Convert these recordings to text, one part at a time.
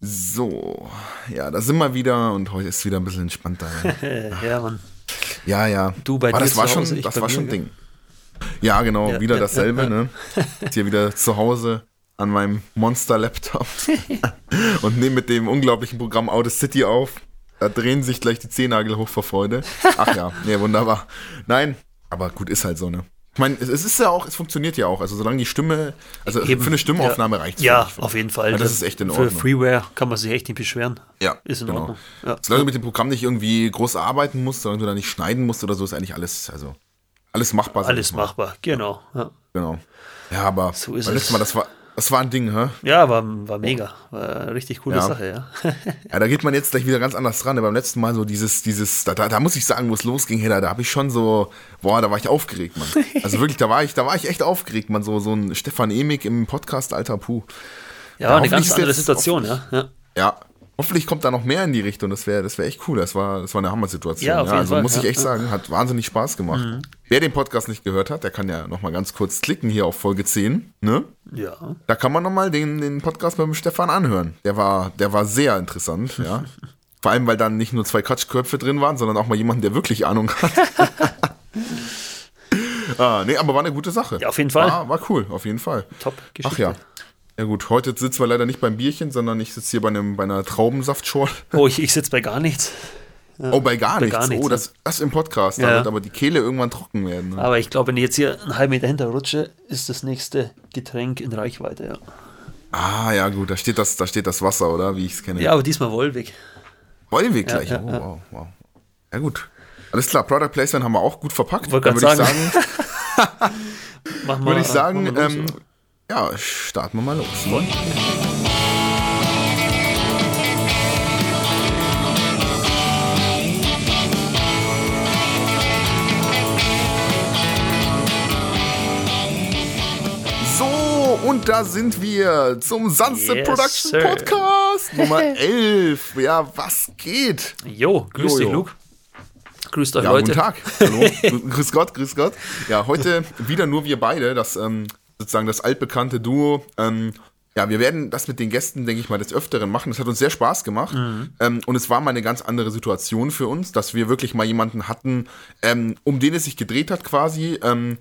So, ja, da sind wir wieder und heute ist wieder ein bisschen entspannter. ja, Mann. Ja, ja. Du bei Aber dir das war zu schon, Hause, ich das war schon ein? Ding. Ja, genau, Ja, wieder ja, dasselbe, ja, ja. ne? Hier wieder zu Hause an meinem Monster-Laptop und nehme mit dem unglaublichen Programm Audacity auf. Da drehen sich gleich die Zehennagel hoch vor Freude. Ach ja, nee, wunderbar. Nein, aber gut, ist halt so, ne? Ich meine, es, es ist ja auch, es funktioniert ja auch. Also solange die Stimme, also Eben, für eine Stimmaufnahme ja. reicht Ja, auf jeden Fall. Ja, das ist echt in Für Ordnung. Freeware kann man sich echt nicht beschweren. Ja, Ist in genau. Ordnung. Ja. Solange du mit dem Programm nicht irgendwie groß arbeiten musst, solange du da nicht schneiden musst oder so, ist eigentlich alles, also alles machbar. Alles machbar, genau. Ja, Genau. Ja, aber So ist beim es. letzten Mal, das war, das war ein Ding, hä? ja war, war mega. War eine richtig coole Ja. Sache, ja. Ja, da geht man jetzt gleich wieder ganz anders dran. Beim letzten Mal so dieses, dieses, da, da, da muss ich sagen, wo es losging, hey, da, da habe ich schon so, boah, da war ich aufgeregt, Mann. Also wirklich, da war ich, da war ich echt aufgeregt, man. So, so ein Stefan Emig im Podcast, alter Puh. Ja, Ja, eine ganz andere jetzt- Situation, ja. ja. Ja, hoffentlich kommt da noch mehr in die Richtung. Das wäre das wär echt cool. Das war, das war eine Hammer-Situation. Ja, jeden also Fall, muss ich ja, echt ja. sagen, hat wahnsinnig Spaß gemacht. Wer den Podcast nicht gehört hat, der kann ja noch mal ganz kurz klicken hier auf Folge 10, ne? Ja, Da kann man noch mal den, den Podcast mit dem Stefan anhören. Der war, der war sehr interessant, ja. Vor allem, weil dann nicht nur zwei Quatschköpfe drin waren, sondern auch mal jemand, der wirklich Ahnung hat. ah, nee, aber war eine gute Sache. Ja, auf jeden Fall. War, war cool, auf jeden Fall. top Ach Geschichte. ja. Ja gut, heute sitzen wir leider nicht beim Bierchen, sondern ich sitze hier bei, einem, bei einer Traubensaftschorle. Oh, ich, ich sitze bei gar nichts. Oh, bei gar Bei nichts. gar nichts, oh, ja. das, das im Podcast. Da Ja. wird aber die Kehle irgendwann trocken werden. Ne? Aber ich glaube, wenn ich jetzt hier einen halben Meter hinter rutsche, ist das nächste Getränk in Reichweite, ja. Ah, ja gut, da steht das, da steht das Wasser, oder? Wie ich es kenne. Ja, aber diesmal Wolwig. Wollen wir gleich. ja, oh, ja. wow, wow. Ja gut. Alles klar, Product Placement haben wir auch gut verpackt. Wollte ich sagen. sagen, Mach mal, würde ich sagen ähm, ja, starten wir mal los. So, und da sind wir zum Sunset Yes, Production sir. Podcast Nummer 11. Ja, was geht? Jo, grüß Jo, dich, jo. Luke. Grüßt euch, Ja, Leute. guten Tag. Hallo. Grü- grüß Gott, grüß Gott. Ja, heute wieder nur wir beide, das ähm, sozusagen das altbekannte Duo. Ähm, ja, wir werden das mit den Gästen, denke ich mal, des Öfteren machen. Das hat uns sehr Spaß gemacht. Mhm. Ähm, und es war mal eine ganz andere Situation für uns, dass wir wirklich mal jemanden hatten, ähm, um den es sich gedreht hat quasi. Ähm,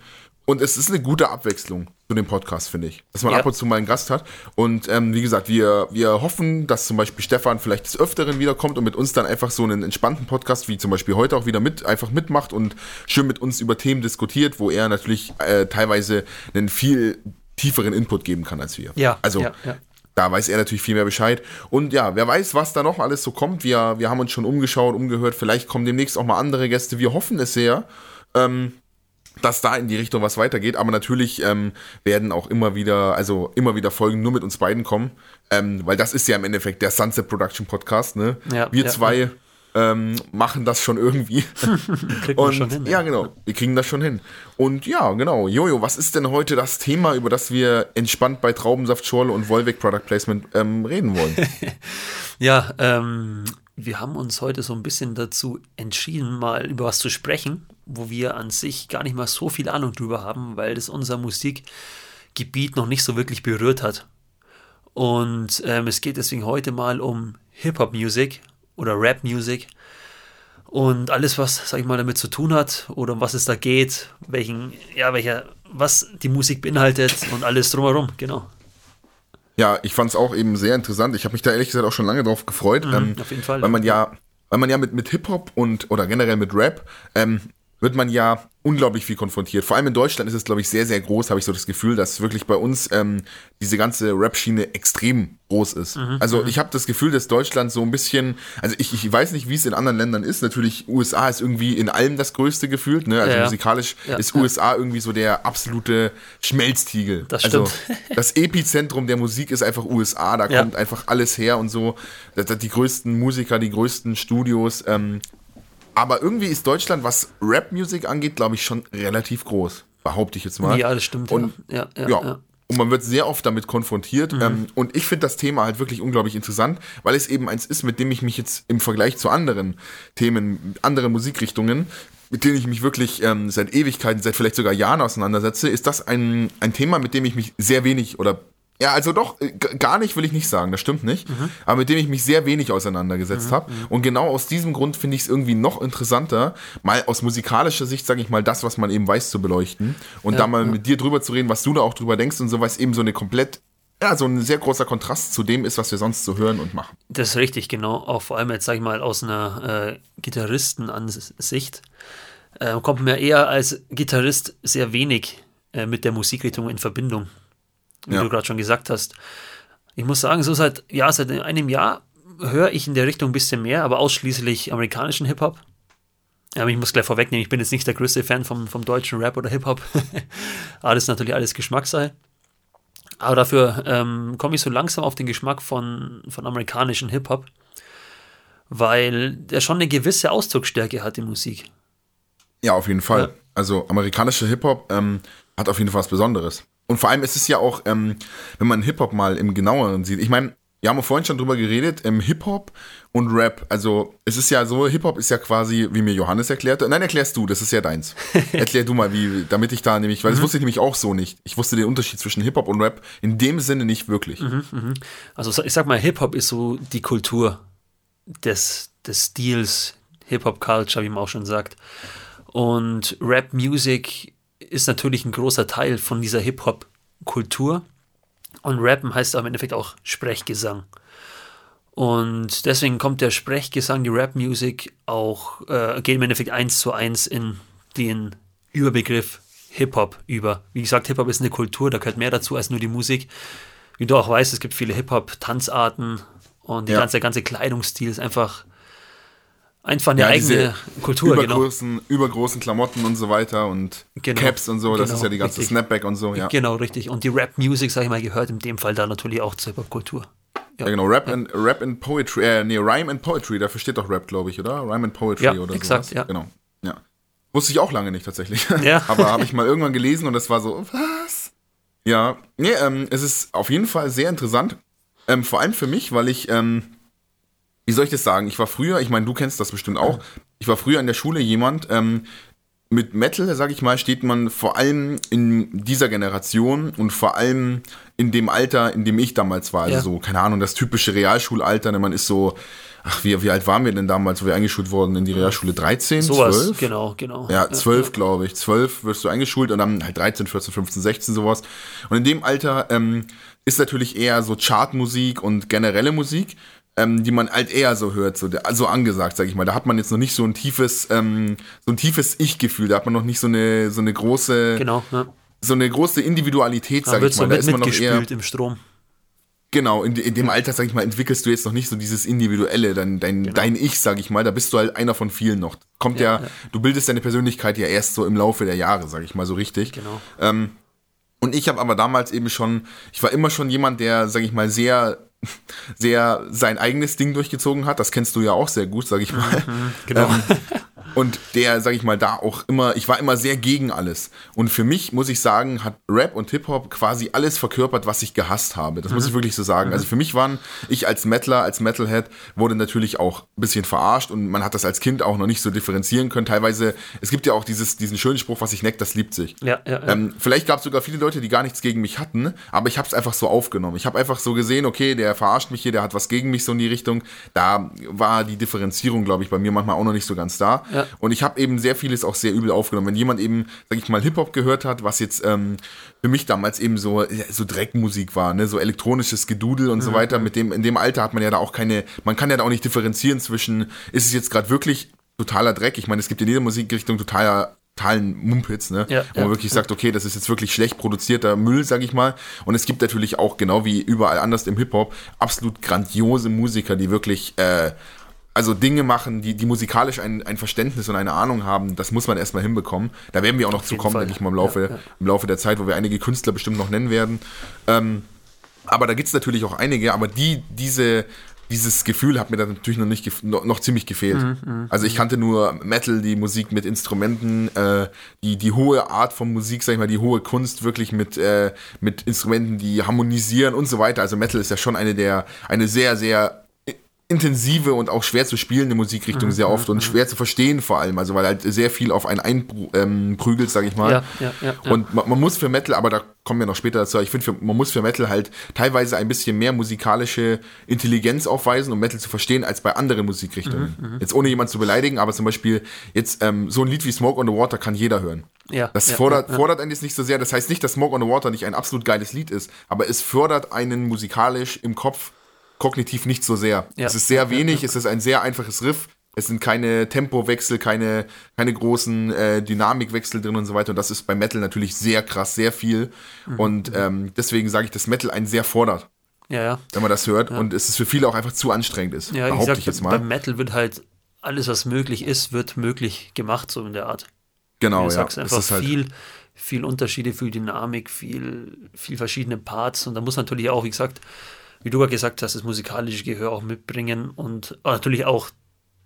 und es ist eine gute Abwechslung zu dem Podcast, finde ich. Dass man Ja. ab und zu mal einen Gast hat. Und ähm, wie gesagt, wir, wir hoffen, dass zum Beispiel Stefan vielleicht des Öfteren wiederkommt und mit uns dann einfach so einen entspannten Podcast, wie zum Beispiel heute auch wieder mit, einfach mitmacht und schön mit uns über Themen diskutiert, wo er natürlich äh, teilweise einen viel tieferen Input geben kann als wir. Ja, Also ja, ja. da weiß er natürlich viel mehr Bescheid. Und ja, wer weiß, was da noch alles so kommt. Wir, wir haben uns schon umgeschaut, umgehört. Vielleicht kommen demnächst auch mal andere Gäste. Wir hoffen es sehr, ähm, dass da in die Richtung was weitergeht. Aber natürlich ähm, werden auch immer wieder, also immer wieder Folgen nur mit uns beiden kommen. Ähm, weil das ist ja im Endeffekt der Sunset Production Podcast. Ne? Ja, wir ja, zwei Ähm, machen das schon irgendwie. Kriegt man Und schon hin. ja, genau, wir kriegen das schon hin. Und ja, genau, Jojo, was ist denn heute das Thema, über das wir entspannt bei Traubensaftschorle und Wolwig Product Placement ähm, reden wollen? Ja, ähm, wir haben uns heute so ein bisschen dazu entschieden, mal über was zu sprechen, wo wir an sich gar nicht mal so viel Ahnung drüber haben, weil das unser Musikgebiet noch nicht so wirklich berührt hat. Und ähm, es geht deswegen heute mal um Hip-Hop-Music oder Rap-Music und alles, was, sag ich mal, damit zu tun hat oder um was es da geht, welchen, ja, welcher, was die Musik beinhaltet und alles drumherum, genau. Ja, ich fand es auch eben sehr interessant. Ich habe mich da ehrlich gesagt auch schon lange drauf gefreut. ähm, auf jeden Fall. Weil man ja, weil man ja mit, mit Hip-Hop und oder generell mit Rap ähm, wird man ja unglaublich viel konfrontiert. Vor allem in Deutschland ist es, glaube ich, sehr, sehr groß, habe ich so das Gefühl, dass wirklich bei uns ähm, diese ganze Rap-Schiene extrem groß ist. also ich habe das Gefühl, dass Deutschland so ein bisschen, also ich, ich weiß nicht, wie es in anderen Ländern ist. Natürlich, USA ist irgendwie in allem das Größte gefühlt. Ne? Also Ja, musikalisch Ja, ist ja. USA irgendwie so der absolute Schmelztiegel. Das also, stimmt. das Epizentrum der Musik ist einfach USA, da kommt einfach alles her und so. Die größten Musiker, die größten Studios. Ähm, aber irgendwie ist Deutschland, was Rap-Musik angeht, glaube ich, schon relativ groß. Behaupte ich jetzt mal. Ja, das stimmt. Und ja, ja, ja. ja. Und man wird sehr oft damit konfrontiert. Ähm, und ich finde das Thema halt wirklich unglaublich interessant, weil es eben eins ist, mit dem ich mich jetzt im Vergleich zu anderen Themen, anderen Musikrichtungen, mit denen ich mich wirklich ähm, seit Ewigkeiten, seit vielleicht sogar Jahren auseinandersetze, ist das ein, ein Thema, mit dem ich mich sehr wenig oder Ja, also doch, äh, gar nicht will ich nicht sagen, das stimmt nicht. Mhm. Aber mit dem ich mich sehr wenig auseinandergesetzt mhm. habe. Und genau aus diesem Grund finde ich es irgendwie noch interessanter, mal aus musikalischer Sicht, sage ich mal, das, was man eben weiß, zu beleuchten. Und ja, da mal ja. mit dir drüber zu reden, was du da auch drüber denkst und so, weil es eben so eine komplett ja, so ein sehr großer Kontrast zu dem ist, was wir sonst so hören und machen. Das ist richtig, genau. Auch vor allem jetzt, sag ich mal, aus einer äh, Gitarristenansicht äh, kommt mir eher als Gitarrist sehr wenig äh, mit der Musikrichtung in Verbindung wie ja. du gerade schon gesagt hast. Ich muss sagen, so seit, ja, seit einem Jahr höre ich in der Richtung ein bisschen mehr, aber ausschließlich amerikanischen Hip-Hop. Aber ich muss gleich vorwegnehmen, ich bin jetzt nicht der größte Fan vom, vom deutschen Rap oder Hip-Hop. alles natürlich alles Geschmackssache. Aber dafür ähm, komme ich so langsam auf den Geschmack von, von amerikanischen Hip-Hop, weil der schon eine gewisse Ausdrucksstärke hat, die Musik. Ja, auf jeden Fall. Ja. Also amerikanischer Hip-Hop ähm, hat auf jeden Fall was Besonderes. Und vor allem ist es ja auch, ähm, wenn man Hip-Hop mal im genaueren sieht, ich meine, wir haben vorhin schon drüber geredet, im Hip-Hop und Rap. Also, es ist ja so, Hip-Hop ist ja quasi, wie mir Johannes erklärte. Nein, erklärst du, das ist ja deins. Erklär du mal, wie, damit ich da nämlich, weil das mhm. wusste ich nämlich auch so nicht. Ich wusste den Unterschied zwischen Hip-Hop und Rap in dem Sinne nicht wirklich. Mhm, mh. Also, ich sag mal, Hip-Hop ist so die Kultur des, des Stils, Hip-Hop-Culture, wie man auch schon sagt. Und Rap-Music ist natürlich ein großer Teil von dieser Hip-Hop-Kultur. Und Rappen heißt im Endeffekt auch Sprechgesang. Und deswegen kommt der Sprechgesang, die Rap-Musik auch, äh, geht im Endeffekt eins zu eins in den Überbegriff Hip-Hop über. Wie gesagt, Hip-Hop ist eine Kultur, da gehört mehr dazu als nur die Musik. Wie du auch weißt, es gibt viele Hip-Hop-Tanzarten und ja. ganze, der ganze Kleidungsstil ist einfach Einfach eine ja, eigene Kultur, genau. übergroßen, genau. Übergroßen Klamotten und so weiter und genau. Caps und so, das genau, ist ja die ganze richtig. Snapback und so, ja. Genau, richtig. Und die Rap-Music, sag ich mal, gehört in dem Fall da natürlich auch zur Hip-Hop-Kultur. Ja. ja, genau, Rap, ja. And, Rap and Poetry, äh, nee, Rhyme and Poetry, dafür steht doch Rap, glaube ich, oder? Rhyme and Poetry ja, oder so. exakt, sowas. ja. Genau, ja. Wusste ich auch lange nicht tatsächlich. Ja. Aber habe ich mal irgendwann gelesen und das war so, was? Ja, nee, ähm, es ist auf jeden Fall sehr interessant. Ähm, vor allem für mich, weil ich ähm, wie soll ich das sagen? Ich war früher, ich meine, du kennst das bestimmt auch, ich war früher in der Schule jemand, ähm, mit Metal, sag ich mal, steht man vor allem in dieser Generation und vor allem in dem Alter, in dem ich damals war. Also ja. so, keine Ahnung, das typische Realschulalter, ne, man ist so, ach, wie, wie alt waren wir denn damals, wo wir eingeschult wurden in die Realschule? 13, sowas, 12? genau, genau. Ja, 12, ja, glaube ich. 12 wirst du eingeschult und dann halt 13, 14, 15, 16, sowas. Und in dem Alter ähm, ist natürlich eher so Chartmusik und generelle Musik ähm, die man halt eher so hört, so, so angesagt, sag ich mal. Da hat man jetzt noch nicht so ein tiefes, ähm, so ein tiefes Ich-Gefühl, da hat man noch nicht so eine, so eine große, genau, ja. so eine große Individualität, sag ich mal. Da ist man noch eher im Strom. Genau, in, in, dem Alter, sag ich mal, entwickelst du jetzt noch nicht so dieses Individuelle, dein, dein, genau. dein Ich, sag ich mal, da bist du halt einer von vielen noch. Kommt ja, ja, ja, du bildest deine Persönlichkeit ja erst so im Laufe der Jahre, sag ich mal, so richtig. Genau. Ähm, und ich habe aber damals eben schon, ich war immer schon jemand, der, sag ich mal, sehr sehr sein eigenes Ding durchgezogen hat. Das kennst du ja auch sehr gut, sag ich mal. Mhm, genau. Ähm, und der, sag ich mal, da auch immer, ich war immer sehr gegen alles. Und für mich, muss ich sagen, hat Rap und Hip-Hop quasi alles verkörpert, was ich gehasst habe. Das mhm. muss ich wirklich so sagen. Mhm. Also für mich waren, ich als Metaler, als Metalhead, wurde natürlich auch ein bisschen verarscht und man hat das als Kind auch noch nicht so differenzieren können. Teilweise, es gibt ja auch dieses, diesen schönen Spruch, was ich neckt, das liebt sich. Ja, ja, ja. Ähm, vielleicht gab es sogar viele Leute, die gar nichts gegen mich hatten, aber ich habe es einfach so aufgenommen. Ich habe einfach so gesehen, okay, der verarscht mich hier, der hat was gegen mich so in die Richtung. Da war die Differenzierung, glaube ich, bei mir manchmal auch noch nicht so ganz da. Ja. Und ich habe eben sehr vieles auch sehr übel aufgenommen. Wenn jemand eben, sag ich mal, Hip-Hop gehört hat, was jetzt ähm, für mich damals eben so, so Dreckmusik war, ne, so elektronisches Gedudel und mhm. so weiter, mit dem, in dem Alter hat man ja da auch keine, man kann ja da auch nicht differenzieren zwischen, ist es jetzt gerade wirklich totaler Dreck? Ich meine, es gibt in jeder Musikrichtung totaler totalen Mumpitz, ne? Ja, wo man wirklich sagt, okay, das ist jetzt wirklich schlecht produzierter Müll, sag ich mal. Und es gibt natürlich auch, genau wie überall anders im Hip-Hop, absolut grandiose Musiker, die wirklich äh, also Dinge machen, die, die musikalisch ein, ein Verständnis und eine Ahnung haben, das muss man erstmal hinbekommen. Da werden wir auch noch zu kommen, denke ich mal, im Laufe, ja, ja. im Laufe der Zeit, wo wir einige Künstler bestimmt noch nennen werden. Ähm, aber da gibt es natürlich auch einige, aber die, diese, dieses Gefühl hat mir dann natürlich noch nicht noch, noch ziemlich gefehlt. Mhm, mhm, also ich kannte nur Metal, die Musik mit Instrumenten, äh, die die hohe Art von Musik, sag ich mal, die hohe Kunst wirklich mit äh, mit Instrumenten, die harmonisieren und so weiter. Also Metal ist ja schon eine der eine sehr sehr intensive und auch schwer zu spielende Musikrichtung Mhm, sehr oft mhm, und schwer zu verstehen vor allem, also weil halt sehr viel auf einen einprügelt, sag ich mal. Ja, ja, ja. Und man, man muss für Metal, aber da kommen wir noch später dazu, ich finde, man muss für Metal halt teilweise ein bisschen mehr musikalische Intelligenz aufweisen, um Metal zu verstehen, als bei anderen Musikrichtungen. Mhm, jetzt ohne jemanden zu beleidigen, aber zum Beispiel jetzt ähm, so ein Lied wie Smoke on the Water kann jeder hören. Ja, Das fordert, fordert einen jetzt nicht so sehr. Das heißt nicht, dass Smoke on the Water nicht ein absolut geiles Lied ist, aber es fördert einen musikalisch im Kopf kognitiv nicht so sehr. Ja. Es ist sehr wenig, es ist ein sehr einfaches Riff. Es sind keine Tempowechsel, keine, keine großen äh, Dynamikwechsel drin und so weiter. Und das ist bei Metal natürlich sehr krass, sehr viel. Mhm. Und ähm, deswegen sage ich, dass Metal einen sehr fordert, ja, ja. wenn man das hört. Und es ist für viele auch einfach zu anstrengend ist. Ja, behaupte gesagt, ich jetzt beim mal. Metal wird halt alles, was möglich ist, wird möglich gemacht, so in der Art. Genau, Du ja. sagst Es einfach ist halt, viel, viel Unterschiede, viel Dynamik, viel, viel verschiedene Parts. Und da muss natürlich auch, wie gesagt, wie du ja gesagt hast, das musikalische Gehör auch mitbringen und natürlich auch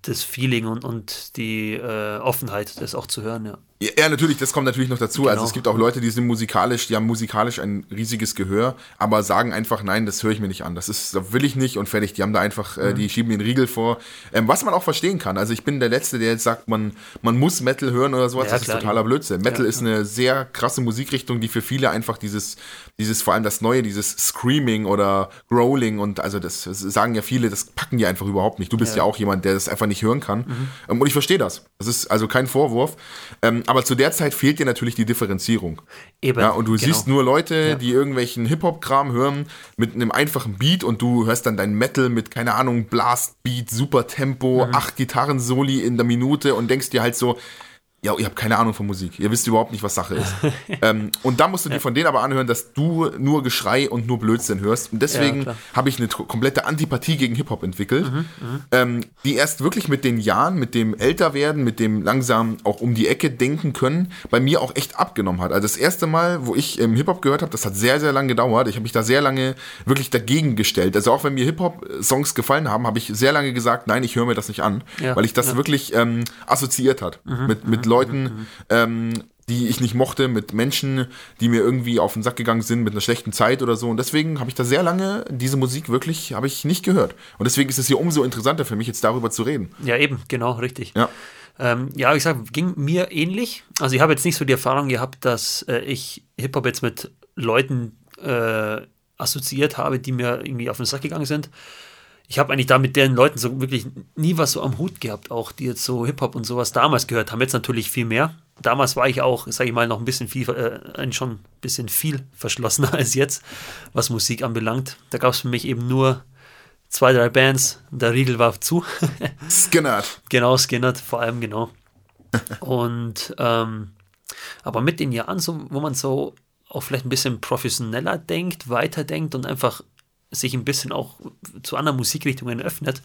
das Feeling und, und die äh, Offenheit, das auch zu hören, ja. Ja, natürlich, das kommt natürlich noch dazu. Also Genau. es gibt auch Leute, die sind musikalisch, die haben musikalisch ein riesiges Gehör, aber sagen einfach, nein, das höre ich mir nicht an. Das ist, das will ich nicht und fertig. Die haben da einfach, Mhm. äh, die schieben den Riegel vor. Ähm, was man auch verstehen kann. Also ich bin der Letzte, der jetzt sagt, man, man muss Metal hören oder sowas. Ja, das klar, ist totaler ja. Blödsinn. Metal Ja, ist eine sehr krasse Musikrichtung, die für viele einfach dieses, dieses, vor allem das Neue, dieses Screaming oder Growling und also das, das sagen ja viele, das packen die einfach überhaupt nicht. Du bist ja, auch jemand, der das einfach nicht hören kann. Ähm, und ich verstehe das. Das ist also kein Vorwurf. Ähm, aber zu der Zeit fehlt dir natürlich die Differenzierung. Eben. Ja, und du genau. siehst nur Leute, Ja. die irgendwelchen Hip-Hop-Kram hören mit einem einfachen Beat und du hörst dann dein Metal mit, keine Ahnung, Blast-Beat, super Tempo, Mhm. acht Gitarrensoli in der Minute und denkst dir halt so, ja, ihr habt keine Ahnung von Musik. Ihr wisst überhaupt nicht, was Sache ist. ähm, und da musst du dir von denen aber anhören, dass du nur Geschrei und nur Blödsinn hörst. Und deswegen klar. habe ich eine komplette Antipathie gegen Hip-Hop entwickelt, Mhm, ähm, die erst wirklich mit den Jahren, mit dem Älterwerden, mit dem langsam auch um die Ecke denken können, bei mir auch echt abgenommen hat. Also das erste Mal, wo ich ähm, Hip-Hop gehört habe, das hat sehr, sehr lange gedauert. Ich habe mich da sehr lange wirklich dagegen gestellt. Also auch wenn mir Hip-Hop-Songs gefallen haben, habe ich sehr lange gesagt, nein, ich höre mir das nicht an, Ja, weil ich das ja. wirklich ähm, assoziiert hat mit, mit Leuten, ähm, die ich nicht mochte, mit Menschen, die mir irgendwie auf den Sack gegangen sind, mit einer schlechten Zeit oder so. Und deswegen habe ich da sehr lange diese Musik wirklich, habe ich nicht gehört. Und deswegen ist es hier umso interessanter für mich, jetzt darüber zu reden. Ja, eben, genau, richtig. Ja. Ähm, ja, wie gesagt, ging mir ähnlich. Also ich habe jetzt nicht so die Erfahrung gehabt, dass äh, ich Hip-Hop jetzt mit Leuten äh, assoziiert habe, die mir irgendwie auf den Sack gegangen sind. Ich habe eigentlich da mit den Leuten so wirklich nie was so am Hut gehabt, auch die jetzt so Hip-Hop und sowas damals gehört haben. Jetzt natürlich viel mehr. Damals war ich auch, sage ich mal, noch ein bisschen viel, äh, schon ein bisschen viel verschlossener als jetzt, was Musik anbelangt. Da gab es für mich eben nur zwei, drei Bands. Der Riegel war zu. Skinnert. Genau, Skinnert, vor allem, genau. Und ähm, aber mit den Jahren, so, wo man so auch vielleicht ein bisschen professioneller denkt, weiterdenkt und einfach sich ein bisschen auch zu anderen Musikrichtungen öffnet,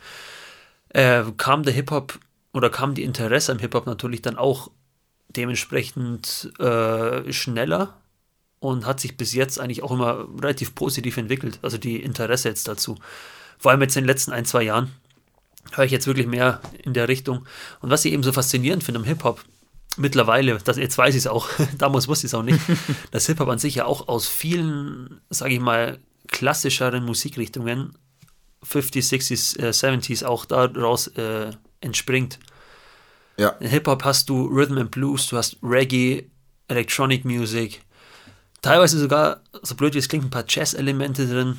äh, kam der Hip-Hop oder kam die Interesse am Hip-Hop natürlich dann auch dementsprechend äh, schneller und hat sich bis jetzt eigentlich auch immer relativ positiv entwickelt. Also die Interesse jetzt dazu. Vor allem jetzt in den letzten ein, zwei Jahren höre ich jetzt wirklich mehr in der Richtung. Und was ich eben so faszinierend finde am Hip-Hop, mittlerweile, das, jetzt weiß ich es auch, damals wusste ich es auch nicht, dass Hip-Hop an sich ja auch aus vielen, sage ich mal, klassischeren Musikrichtungen, 50s, 60s, äh, 70s, auch daraus äh, entspringt. Ja. In Hip-Hop hast du Rhythm and Blues, du hast Reggae, Electronic Music, teilweise sogar, so blöd wie es klingt, ein paar Jazz-Elemente drin.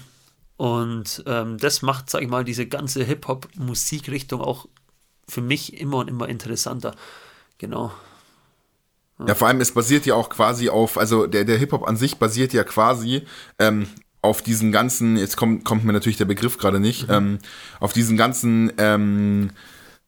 Und ähm, das macht, sag ich mal, diese ganze Hip-Hop-Musikrichtung auch für mich immer und immer interessanter. Genau. Ja, vor allem, es basiert ja auch quasi auf, also der, der Hip-Hop an sich basiert ja quasi ähm, auf diesen ganzen, jetzt kommt, kommt mir natürlich der Begriff gerade nicht, Mhm. ähm, auf diesen ganzen, ähm,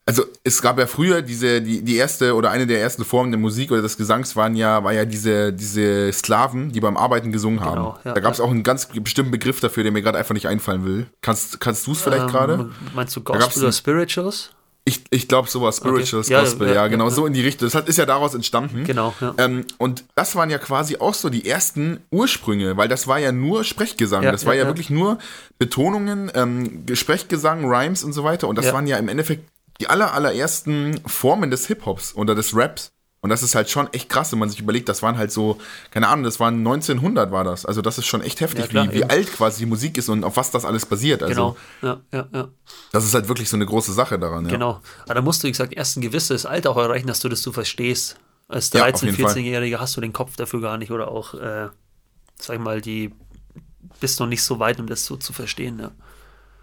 also es gab ja früher diese, die, die erste oder eine der ersten Formen der Musik oder des Gesangs waren ja, war ja diese, diese Sklaven, die beim Arbeiten gesungen haben. Genau, ja, da gab es ja. auch einen ganz bestimmten Begriff dafür, der mir gerade einfach nicht einfallen will. Kannst, kannst du es vielleicht gerade? Ähm, meinst du Gospel oder Spirituals? Ich, ich glaube sowas, Spirituals Ja, Gospel, ja, ja, ja, genau, ja. so in die Richtung. Das hat, ist ja daraus entstanden. Genau, ja. Ähm, und das waren ja quasi auch so die ersten Ursprünge, weil das war ja nur Sprechgesang. Das war ja, wirklich nur Betonungen, ähm, Sprechgesang, Rhymes und so weiter. Und das waren ja im Endeffekt die aller, allerersten Formen des Hip-Hops oder des Raps. Und das ist halt schon echt krass, wenn man sich überlegt, das waren halt so, keine Ahnung, das waren 1900 war das. Also das ist schon echt heftig, ja, klar, wie, wie alt quasi die Musik ist und auf was das alles basiert. Also, genau, ja, ja, ja. Das ist halt wirklich so eine große Sache daran. Ja. Genau. Aber da musst du, wie gesagt, erst ein gewisses Alter auch erreichen, dass du das du verstehst. Als 13-, ja, 14-Jähriger hast du den Kopf dafür gar nicht oder auch, äh, sag ich mal, die bist noch nicht so weit, um das so zu verstehen, ja.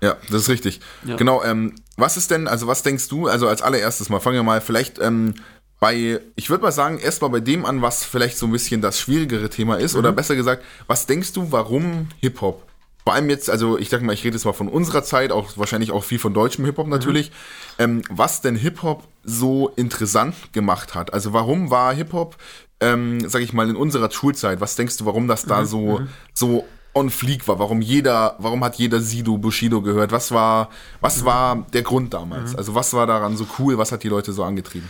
Ja, das ist richtig. Ja. Genau, ähm, was ist denn, also was denkst du, also als allererstes mal, fangen wir mal vielleicht ähm, bei, ich würde mal sagen, erstmal bei dem an, was vielleicht so ein bisschen das schwierigere Thema ist, mhm. oder besser gesagt, was denkst du, warum Hip-Hop? Vor allem jetzt, also ich sag mal, ich rede jetzt mal von unserer Zeit, auch wahrscheinlich auch viel von deutschem Hip-Hop mhm. natürlich, mhm. ähm, was denn Hip-Hop so interessant gemacht hat. Also warum war Hip-Hop, ähm, sag ich mal, in unserer Schulzeit, was denkst du, warum das da mhm. so, mhm. so on fleek war, warum jeder, warum hat jeder Sido Bushido gehört? Was war, was mhm. war der Grund damals? Also was war daran so cool? Was hat die Leute so angetrieben?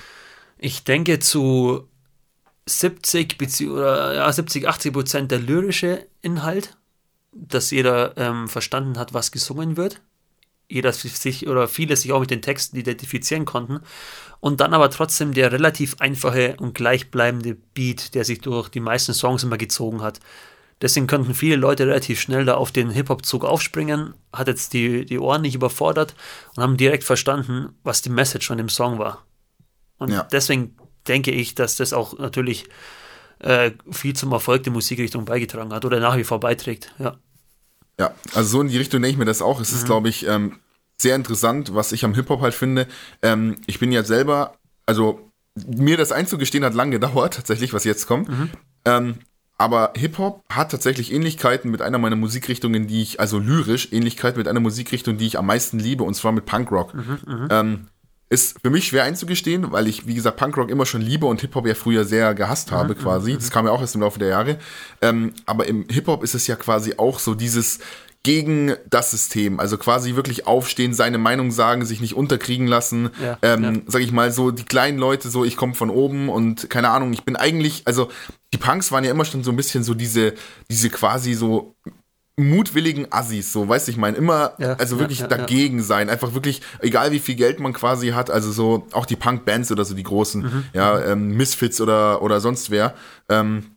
Ich denke zu 70 oder ja, 70, 80 Prozent der lyrische Inhalt, dass jeder ähm, verstanden hat, was gesungen wird. Jeder sich oder viele sich auch mit den Texten identifizieren konnten. Und dann aber trotzdem der relativ einfache und gleichbleibende Beat, der sich durch die meisten Songs immer gezogen hat. Deswegen könnten viele Leute relativ schnell da auf den Hip-Hop-Zug aufspringen, hat jetzt die, die Ohren nicht überfordert und haben direkt verstanden, was die Message von dem Song war. Und ja. deswegen denke ich, dass das auch natürlich äh, viel zum Erfolg der Musikrichtung beigetragen hat oder nach wie vor beiträgt. Ja, ja also so in die Richtung denke ich mir das auch. Es mhm. ist, glaube ich, ähm, sehr interessant, was ich am Hip-Hop halt finde. Ähm, ich bin ja selber, also mir das einzugestehen hat lange gedauert, tatsächlich, was jetzt kommt. Mhm. Ähm, aber Hip-Hop hat tatsächlich Ähnlichkeiten mit einer meiner Musikrichtungen, die ich, also lyrisch, Ähnlichkeit mit einer Musikrichtung, die ich am meisten liebe, und zwar mit Punkrock. Mhm, mhm. ähm, ist für mich schwer einzugestehen, weil ich, wie gesagt, Punkrock immer schon liebe und Hip-Hop ja früher sehr gehasst habe, mhm, quasi. Mhm. Das kam ja auch erst im Laufe der Jahre. Ähm, aber im Hip-Hop ist es ja quasi auch so dieses gegen das System, also quasi wirklich aufstehen, seine Meinung sagen, sich nicht unterkriegen lassen, ja, ähm, ja. sag ich mal, so die kleinen Leute, so ich komme von oben und keine Ahnung, ich bin eigentlich, also die Punks waren ja immer schon so ein bisschen so diese, diese quasi so mutwilligen Assis, so, weißt du, ich meine, immer, ja, also wirklich ja, ja, dagegen sein, einfach wirklich, egal wie viel Geld man quasi hat, also so, auch die Punk-Bands oder so, die großen, mhm. ja, ähm, Misfits oder, oder sonst wer, ähm,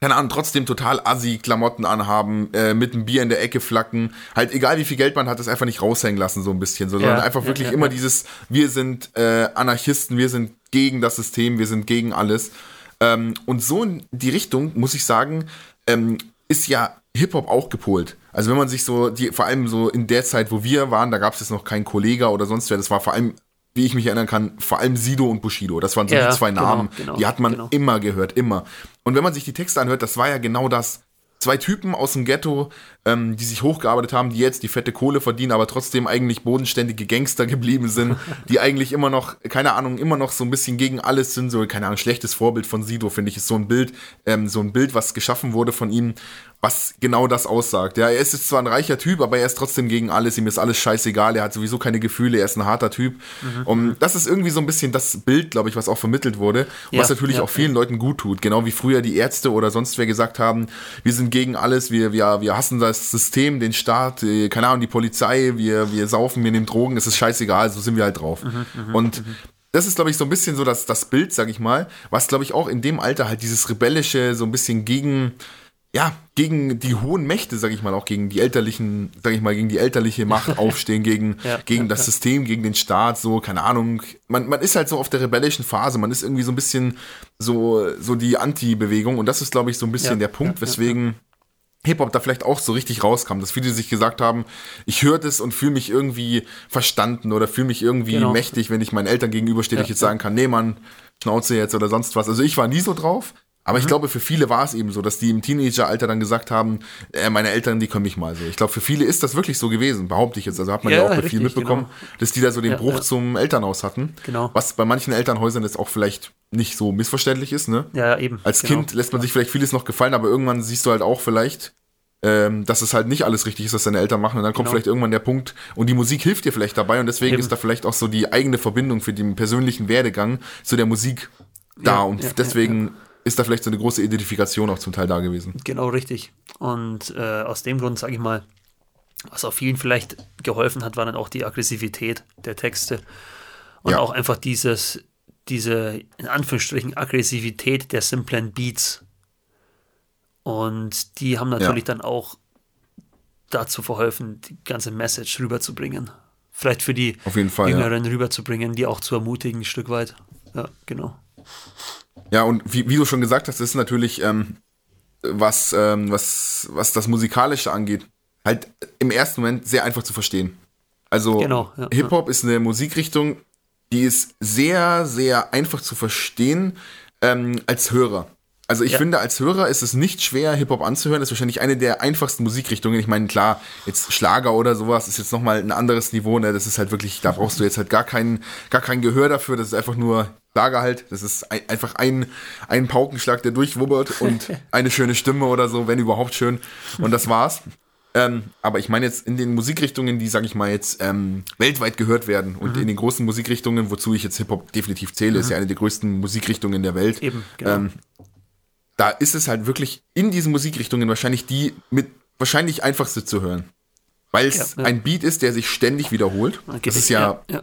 keine Ahnung, trotzdem total assi Klamotten anhaben, äh, mit einem Bier in der Ecke flacken, halt egal wie viel Geld man hat, das einfach nicht raushängen lassen so ein bisschen, so, sondern einfach wirklich immer dieses, wir sind äh, Anarchisten, wir sind gegen das System, wir sind gegen alles. Ähm, und so in die Richtung, muss ich sagen, ähm, ist ja Hip-Hop auch gepolt. Also wenn man sich so, die, vor allem so in der Zeit, wo wir waren, da gab es jetzt noch keinen Kollege oder sonst wer, das war vor allem, wie ich mich erinnern kann, vor allem Sido und Bushido. Das waren so ja, die zwei genau, Namen, genau, die hat man genau. immer gehört, immer. Und wenn man sich die Texte anhört, das war ja genau das zwei Typen aus dem Ghetto, ähm, die sich hochgearbeitet haben, die jetzt die fette Kohle verdienen, aber trotzdem eigentlich bodenständige Gangster geblieben sind, die eigentlich immer noch, keine Ahnung, immer noch so ein bisschen gegen alles sind, so, keine Ahnung, schlechtes Vorbild von Sido, finde ich, ist so ein Bild, ähm, so ein Bild, was geschaffen wurde von ihm, was genau das aussagt. Ja, er ist jetzt zwar ein reicher Typ, aber er ist trotzdem gegen alles, ihm ist alles scheißegal, er hat sowieso keine Gefühle, er ist ein harter Typ. Mhm. Und das ist irgendwie so ein bisschen das Bild, glaube ich, was auch vermittelt wurde, ja, was natürlich ja, auch vielen ja. Leuten gut tut. Genau wie früher die Ärzte oder sonst wer gesagt haben, wir sind gegen alles, wir, wir, wir hassen das System, den Staat, keine Ahnung, die Polizei, wir, wir saufen, wir nehmen Drogen, es ist scheißegal, so sind wir halt drauf. Mhm, mhm Und mhm. das ist, glaube ich, so ein bisschen so das, das Bild, sag ich mal, was, glaube ich, auch in dem Alter halt dieses Rebellische, so ein bisschen gegen, ja, gegen die hohen Mächte, sag ich mal, auch gegen die elterlichen, sag ich mal, gegen die elterliche Macht aufstehen, gegen, ja, gegen ja, das ja. System, gegen den Staat, so, keine Ahnung. Man, man ist halt so auf der rebellischen Phase, man ist irgendwie so ein bisschen so, so die Anti-Bewegung und das ist, glaube ich, so ein bisschen der Punkt, weswegen Hip-Hop da vielleicht auch so richtig rauskam, dass viele sich gesagt haben, ich höre das und fühle mich irgendwie verstanden oder fühle mich irgendwie genau. mächtig, wenn ich meinen Eltern gegenüberstehe, ja, ich jetzt sagen kann, nee, Mann, Schnauze jetzt oder sonst was. Also ich war nie so drauf, aber mhm. ich glaube, für viele war es eben so, dass die im Teenageralter dann gesagt haben, äh, meine Eltern, die können mich mal so. Ich glaube, für viele ist das wirklich so gewesen, behaupte ich jetzt. Also hat man ja, ja auch richtig, viel mitbekommen, genau. dass die da so den ja, Bruch zum Elternhaus hatten. Genau. Was bei manchen Elternhäusern jetzt auch vielleicht nicht so missverständlich ist, ne? Ja, eben. Als genau. Kind lässt man sich vielleicht vieles noch gefallen, aber irgendwann siehst du halt auch vielleicht, ähm, dass es halt nicht alles richtig ist, was deine Eltern machen. Und dann kommt genau. vielleicht irgendwann der Punkt, und die Musik hilft dir vielleicht dabei. Und deswegen Eben. ist da vielleicht auch so die eigene Verbindung für den persönlichen Werdegang zu der Musik da. Ja, und ja, deswegen ja, ist da vielleicht so eine große Identifikation auch zum Teil da gewesen. Genau, richtig. Und äh, aus dem Grund, sage ich mal, was auch vielen vielleicht geholfen hat, war dann auch die Aggressivität der Texte. Und auch einfach dieses, diese, in Anführungsstrichen, Aggressivität der simplen Beats. Und die haben natürlich ja. dann auch dazu verholfen, die ganze Message rüberzubringen. Vielleicht für die Fall, Jüngeren ja. rüberzubringen, die auch zu ermutigen, ein Stück weit. Ja, genau. Ja, und wie, wie du schon gesagt hast, ist natürlich, ähm, was, ähm, was, was das Musikalische angeht, halt im ersten Moment sehr einfach zu verstehen. Also genau, ja, Hip-Hop ja. ist eine Musikrichtung, die ist sehr, sehr einfach zu verstehen ähm, als Hörer. Also ich ja. finde, als Hörer ist es nicht schwer, Hip-Hop anzuhören. Das ist wahrscheinlich eine der einfachsten Musikrichtungen. Ich meine, klar, jetzt Schlager oder sowas ist jetzt nochmal ein anderes Niveau. Ne? Das ist halt wirklich, da brauchst du jetzt halt gar kein, gar kein Gehör dafür. Das ist einfach nur Schlager halt. Das ist ein, einfach ein, ein Paukenschlag, der durchwubbert und eine schöne Stimme oder so, wenn überhaupt schön. Und das war's. Ähm, aber ich meine jetzt in den Musikrichtungen, die, sag ich mal, jetzt ähm, weltweit gehört werden und mhm. in den großen Musikrichtungen, wozu ich jetzt Hip-Hop definitiv zähle, mhm. ist ja eine der größten Musikrichtungen der Welt. Eben, genau. Ähm, da ist es halt wirklich in diesen Musikrichtungen wahrscheinlich die mit wahrscheinlich einfachste zu hören. Weil es ja, ja. ein Beat ist, der sich ständig wiederholt. Das ist ja, ja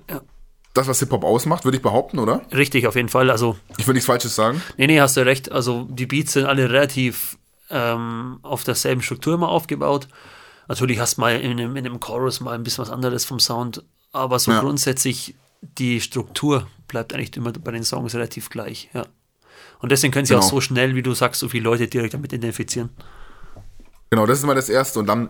das, was Hip-Hop ausmacht, würde ich behaupten, oder? Richtig, auf jeden Fall. Also, ich will nichts Falsches sagen. Nee, nee, hast du recht. Also die Beats sind alle relativ ähm, auf derselben Struktur immer aufgebaut. Natürlich hast du mal in einem, in einem Chorus mal ein bisschen was anderes vom Sound, aber so grundsätzlich die Struktur bleibt eigentlich immer bei den Songs relativ gleich, ja. Und deswegen können sie genau. auch so schnell, wie du sagst, so viele Leute direkt damit identifizieren. Genau, das ist mal das Erste. Und dann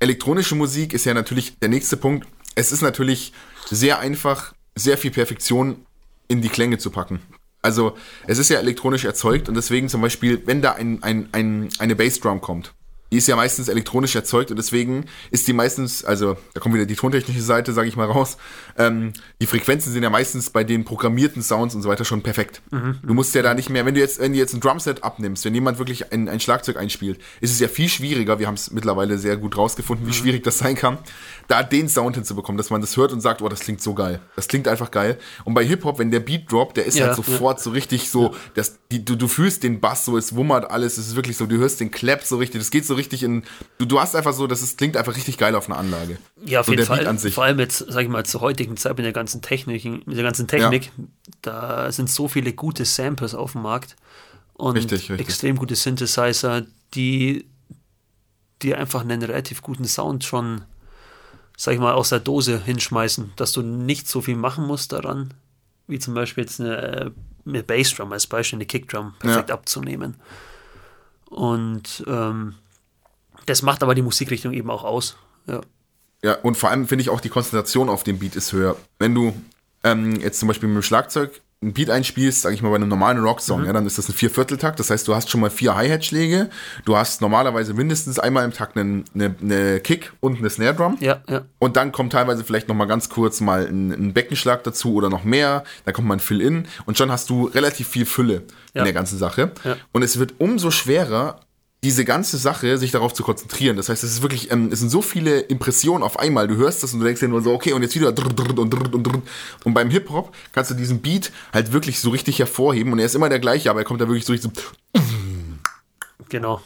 elektronische Musik ist ja natürlich der nächste Punkt. Es ist natürlich sehr einfach, sehr viel Perfektion in die Klänge zu packen. Also es ist ja elektronisch erzeugt und deswegen zum Beispiel, wenn da ein, ein, ein, eine Bassdrum kommt, die ist ja meistens elektronisch erzeugt und deswegen ist die meistens, also da kommt wieder die tontechnische Seite, sage ich mal raus, ähm, die Frequenzen sind ja meistens bei den programmierten Sounds und so weiter schon perfekt. Mhm. Du musst ja da nicht mehr, wenn du jetzt, wenn du jetzt ein Drumset abnimmst, wenn jemand wirklich ein, ein Schlagzeug einspielt, ist es ja viel schwieriger, wir haben es mittlerweile sehr gut rausgefunden, wie mhm. schwierig das sein kann, da den Sound hinzubekommen, dass man das hört und sagt, oh, das klingt so geil. Das klingt einfach geil. Und bei Hip-Hop, wenn der Beat droppt, der ist ja, halt sofort ja. so richtig so, dass die, du, du fühlst den Bass so, es wummert alles, es ist wirklich so, du hörst den Clap so richtig, das geht so richtig in. Du, du hast einfach so, das ist, klingt einfach richtig geil auf einer Anlage. Ja, auf so jeden Fall. Vor allem jetzt, sag ich mal, zur heutigen Zeit mit der ganzen Technik, mit der ganzen Technik, ja. da sind so viele gute Samples auf dem Markt und richtig, richtig. extrem gute Synthesizer, die die einfach einen relativ guten Sound schon, sag ich mal, aus der Dose hinschmeißen, dass du nicht so viel machen musst daran, wie zum Beispiel jetzt eine, eine Bassdrum als Beispiel, eine Kickdrum perfekt ja. abzunehmen. Und ähm, das macht aber die Musikrichtung eben auch aus. Ja, ja und vor allem finde ich auch die Konzentration auf dem Beat ist höher. Wenn du ähm, jetzt zum Beispiel mit dem Schlagzeug ein Beat einspielst, sag ich mal bei einem normalen Rocksong, mhm. ja, dann ist das ein Viervierteltakt. Das heißt, du hast schon mal vier Hi-Hat-Schläge. Du hast normalerweise mindestens einmal im Takt eine, eine, eine Kick und eine Snare Drum. Ja, ja. Und dann kommt teilweise vielleicht noch mal ganz kurz mal ein, ein Beckenschlag dazu oder noch mehr. Dann kommt mal ein Fill-In und schon hast du relativ viel Fülle ja. in der ganzen Sache. Ja. Und es wird umso schwerer, diese ganze Sache sich darauf zu konzentrieren. Das heißt, es ist wirklich, ähm, es sind so viele Impressionen auf einmal. Du hörst das und du denkst dir nur so, okay, und jetzt wieder und und beim Hip Hop kannst du diesen Beat halt wirklich so richtig hervorheben und er ist immer der gleiche, aber er kommt da wirklich so richtig so. Genau.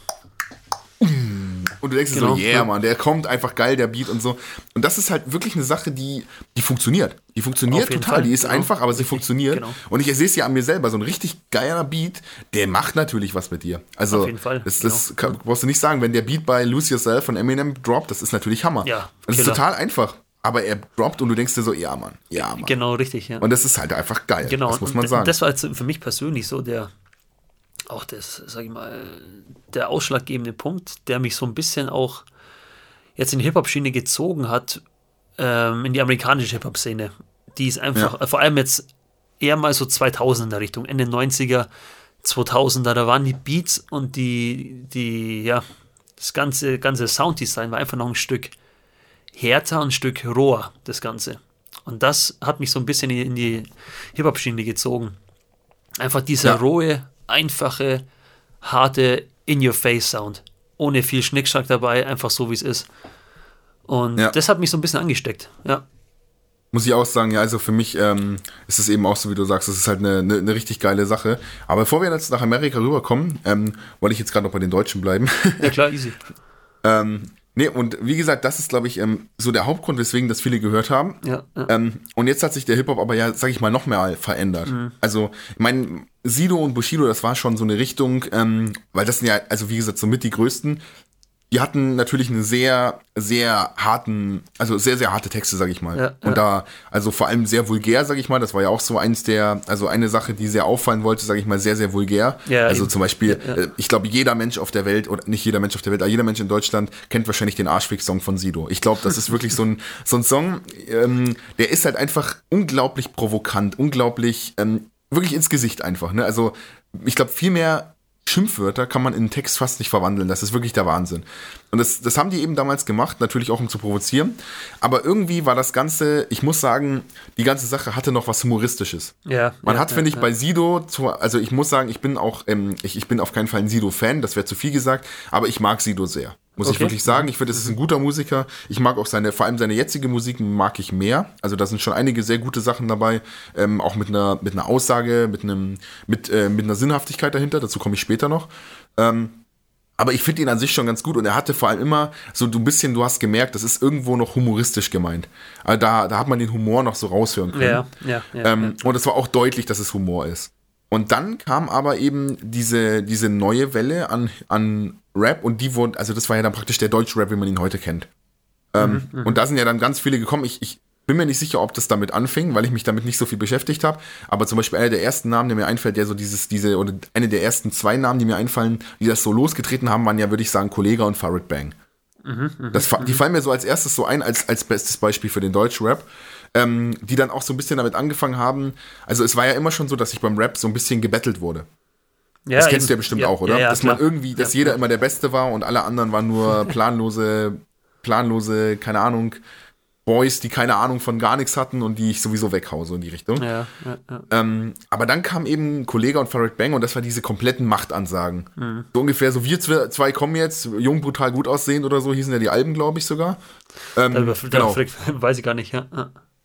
Und du denkst dir genau. so, yeah, man, der kommt einfach geil, der Beat und so. Und das ist halt wirklich eine Sache, die, die funktioniert. Die funktioniert total. Fall. Die ist genau. einfach, aber sie funktioniert. Genau. Und ich sehe es ja an mir selber. So ein richtig geiler Beat, der macht natürlich was mit dir. Also, Auf jeden Fall. Das, das genau. kann, brauchst du nicht sagen. Wenn der Beat bei Lose Yourself von Eminem droppt, das ist natürlich Hammer. Ja. Das ist total einfach. Aber er droppt und du denkst dir so, ja, Mann, ja, Mann. Genau, richtig, ja. Und das ist halt einfach geil. Genau. Das muss man sagen. Das war für mich persönlich so der, auch das, sag ich mal, der ausschlaggebende Punkt, der mich so ein bisschen auch jetzt in die Hip-Hop-Schiene gezogen hat, ähm, in die amerikanische Hip-Hop-Szene. Die ist einfach, ja. vor allem jetzt eher mal so 2000er Richtung, Ende 90er, 2000er, da waren die Beats und die, die, ja, das ganze, ganze Sounddesign war einfach noch ein Stück härter, ein Stück roher, das Ganze. Und das hat mich so ein bisschen in die Hip-Hop-Schiene gezogen. Einfach dieser ja. rohe, einfache, harte In-Your-Face-Sound. Ohne viel Schnickschnack dabei, einfach so wie es ist. Und ja. das hat mich so ein bisschen angesteckt, ja. Muss ich auch sagen, ja, also für mich ähm, ist es eben auch so, wie du sagst, es ist halt eine, eine, eine, richtig geile Sache. Aber bevor wir jetzt nach Amerika rüberkommen, ähm, wollte ich jetzt gerade noch bei den Deutschen bleiben. Ja, klar, easy. ähm, Nee, und wie gesagt, das ist, glaube ich, ähm, so der Hauptgrund, weswegen das viele gehört haben. Ja, ja. Ähm, und jetzt hat sich der Hip-Hop aber ja, sag ich mal, noch mehr verändert. Mhm. Also, ich meine, Sido und Bushido, das war schon so eine Richtung, ähm, weil das sind ja, also wie gesagt, somit die größten. Die hatten natürlich einen sehr, sehr harten, also sehr, sehr harte Texte, sag ich mal. Ja, und ja. da, also vor allem sehr vulgär, sag ich mal. Das war ja auch so eins der, also eine Sache, die sehr auffallen wollte, sag ich mal, sehr, sehr vulgär. Ja, also eben. zum Beispiel, Ja, äh, ich glaube, jeder Mensch auf der Welt, oder nicht jeder Mensch auf der Welt, aber jeder Mensch in Deutschland kennt wahrscheinlich den Arschfix-Song von Sido. Ich glaube, das ist wirklich so ein, so ein Song, ähm, der ist halt einfach unglaublich provokant, unglaublich, ähm, wirklich ins Gesicht einfach. Ne? Also, ich glaube, viel mehr Schimpfwörter kann man in Text fast nicht verwandeln. Das ist wirklich der Wahnsinn. Und das, das haben die eben damals gemacht, natürlich auch um zu provozieren. Aber irgendwie war das Ganze, ich muss sagen, die ganze Sache hatte noch was Humoristisches. Ja, Man ja, hat, ja, finde ich, ja. bei Sido, zu, also ich muss sagen, ich bin auch, ähm, ich, ich bin auf keinen Fall ein Sido-Fan, das wäre zu viel gesagt, aber ich mag Sido sehr. Muss ich Okay. wirklich sagen. Ich finde, es ist ein guter Musiker. Ich mag auch seine, vor allem seine jetzige Musik mag ich mehr. Also da sind schon einige sehr gute Sachen dabei. Ähm, auch mit einer, mit einer Aussage, mit einem, mit, äh, mit einer Sinnhaftigkeit dahinter. Dazu komme ich später noch. Ähm, aber ich finde ihn an sich schon ganz gut und er hatte vor allem immer so ein bisschen, du hast gemerkt, das ist irgendwo noch humoristisch gemeint. Also da, da hat man den Humor noch so raushören können. Ja, ja, ja. Ähm, Und es war auch deutlich, dass es Humor ist. Und dann kam aber eben diese, diese neue Welle an, an Rap und die wurde, also das war ja dann praktisch der deutsche Rap, wie man ihn heute kennt. Ähm, und da sind ja dann ganz viele gekommen. Ich, ich bin mir nicht sicher, ob das damit anfing, weil ich mich damit nicht so viel beschäftigt habe. Aber zum Beispiel einer der ersten Namen, der mir einfällt, der so dieses, diese, oder eine der ersten zwei Namen, die mir einfallen, die das so losgetreten haben, waren ja, würde ich sagen, Kollega und Farid Bang. Das, fa- die fallen mir so als erstes so ein, als, als bestes Beispiel für den Deutschrap, ähm, die dann auch so ein bisschen damit angefangen haben. Also es war ja immer schon so, dass ich beim Rap so ein bisschen gebettelt wurde. ja, Das kennst eben. du ja bestimmt Ja, auch, oder? Ja, ja, dass man klar. irgendwie, dass jeder immer der Beste war und alle anderen waren nur planlose, planlose, keine Ahnung, Boys, die keine Ahnung von gar nichts hatten und die ich sowieso weghau, so in die Richtung. Ja, ja, ja. Ähm, aber dann kam eben Kollege und Farid Bang und das war diese kompletten Machtansagen. Mhm. So ungefähr so, wir zwei kommen jetzt, jung, brutal, gut aussehend oder so, hießen ja die Alben, glaube ich sogar. Ähm, Da, über- da, genau. Weiß ich gar nicht, ja.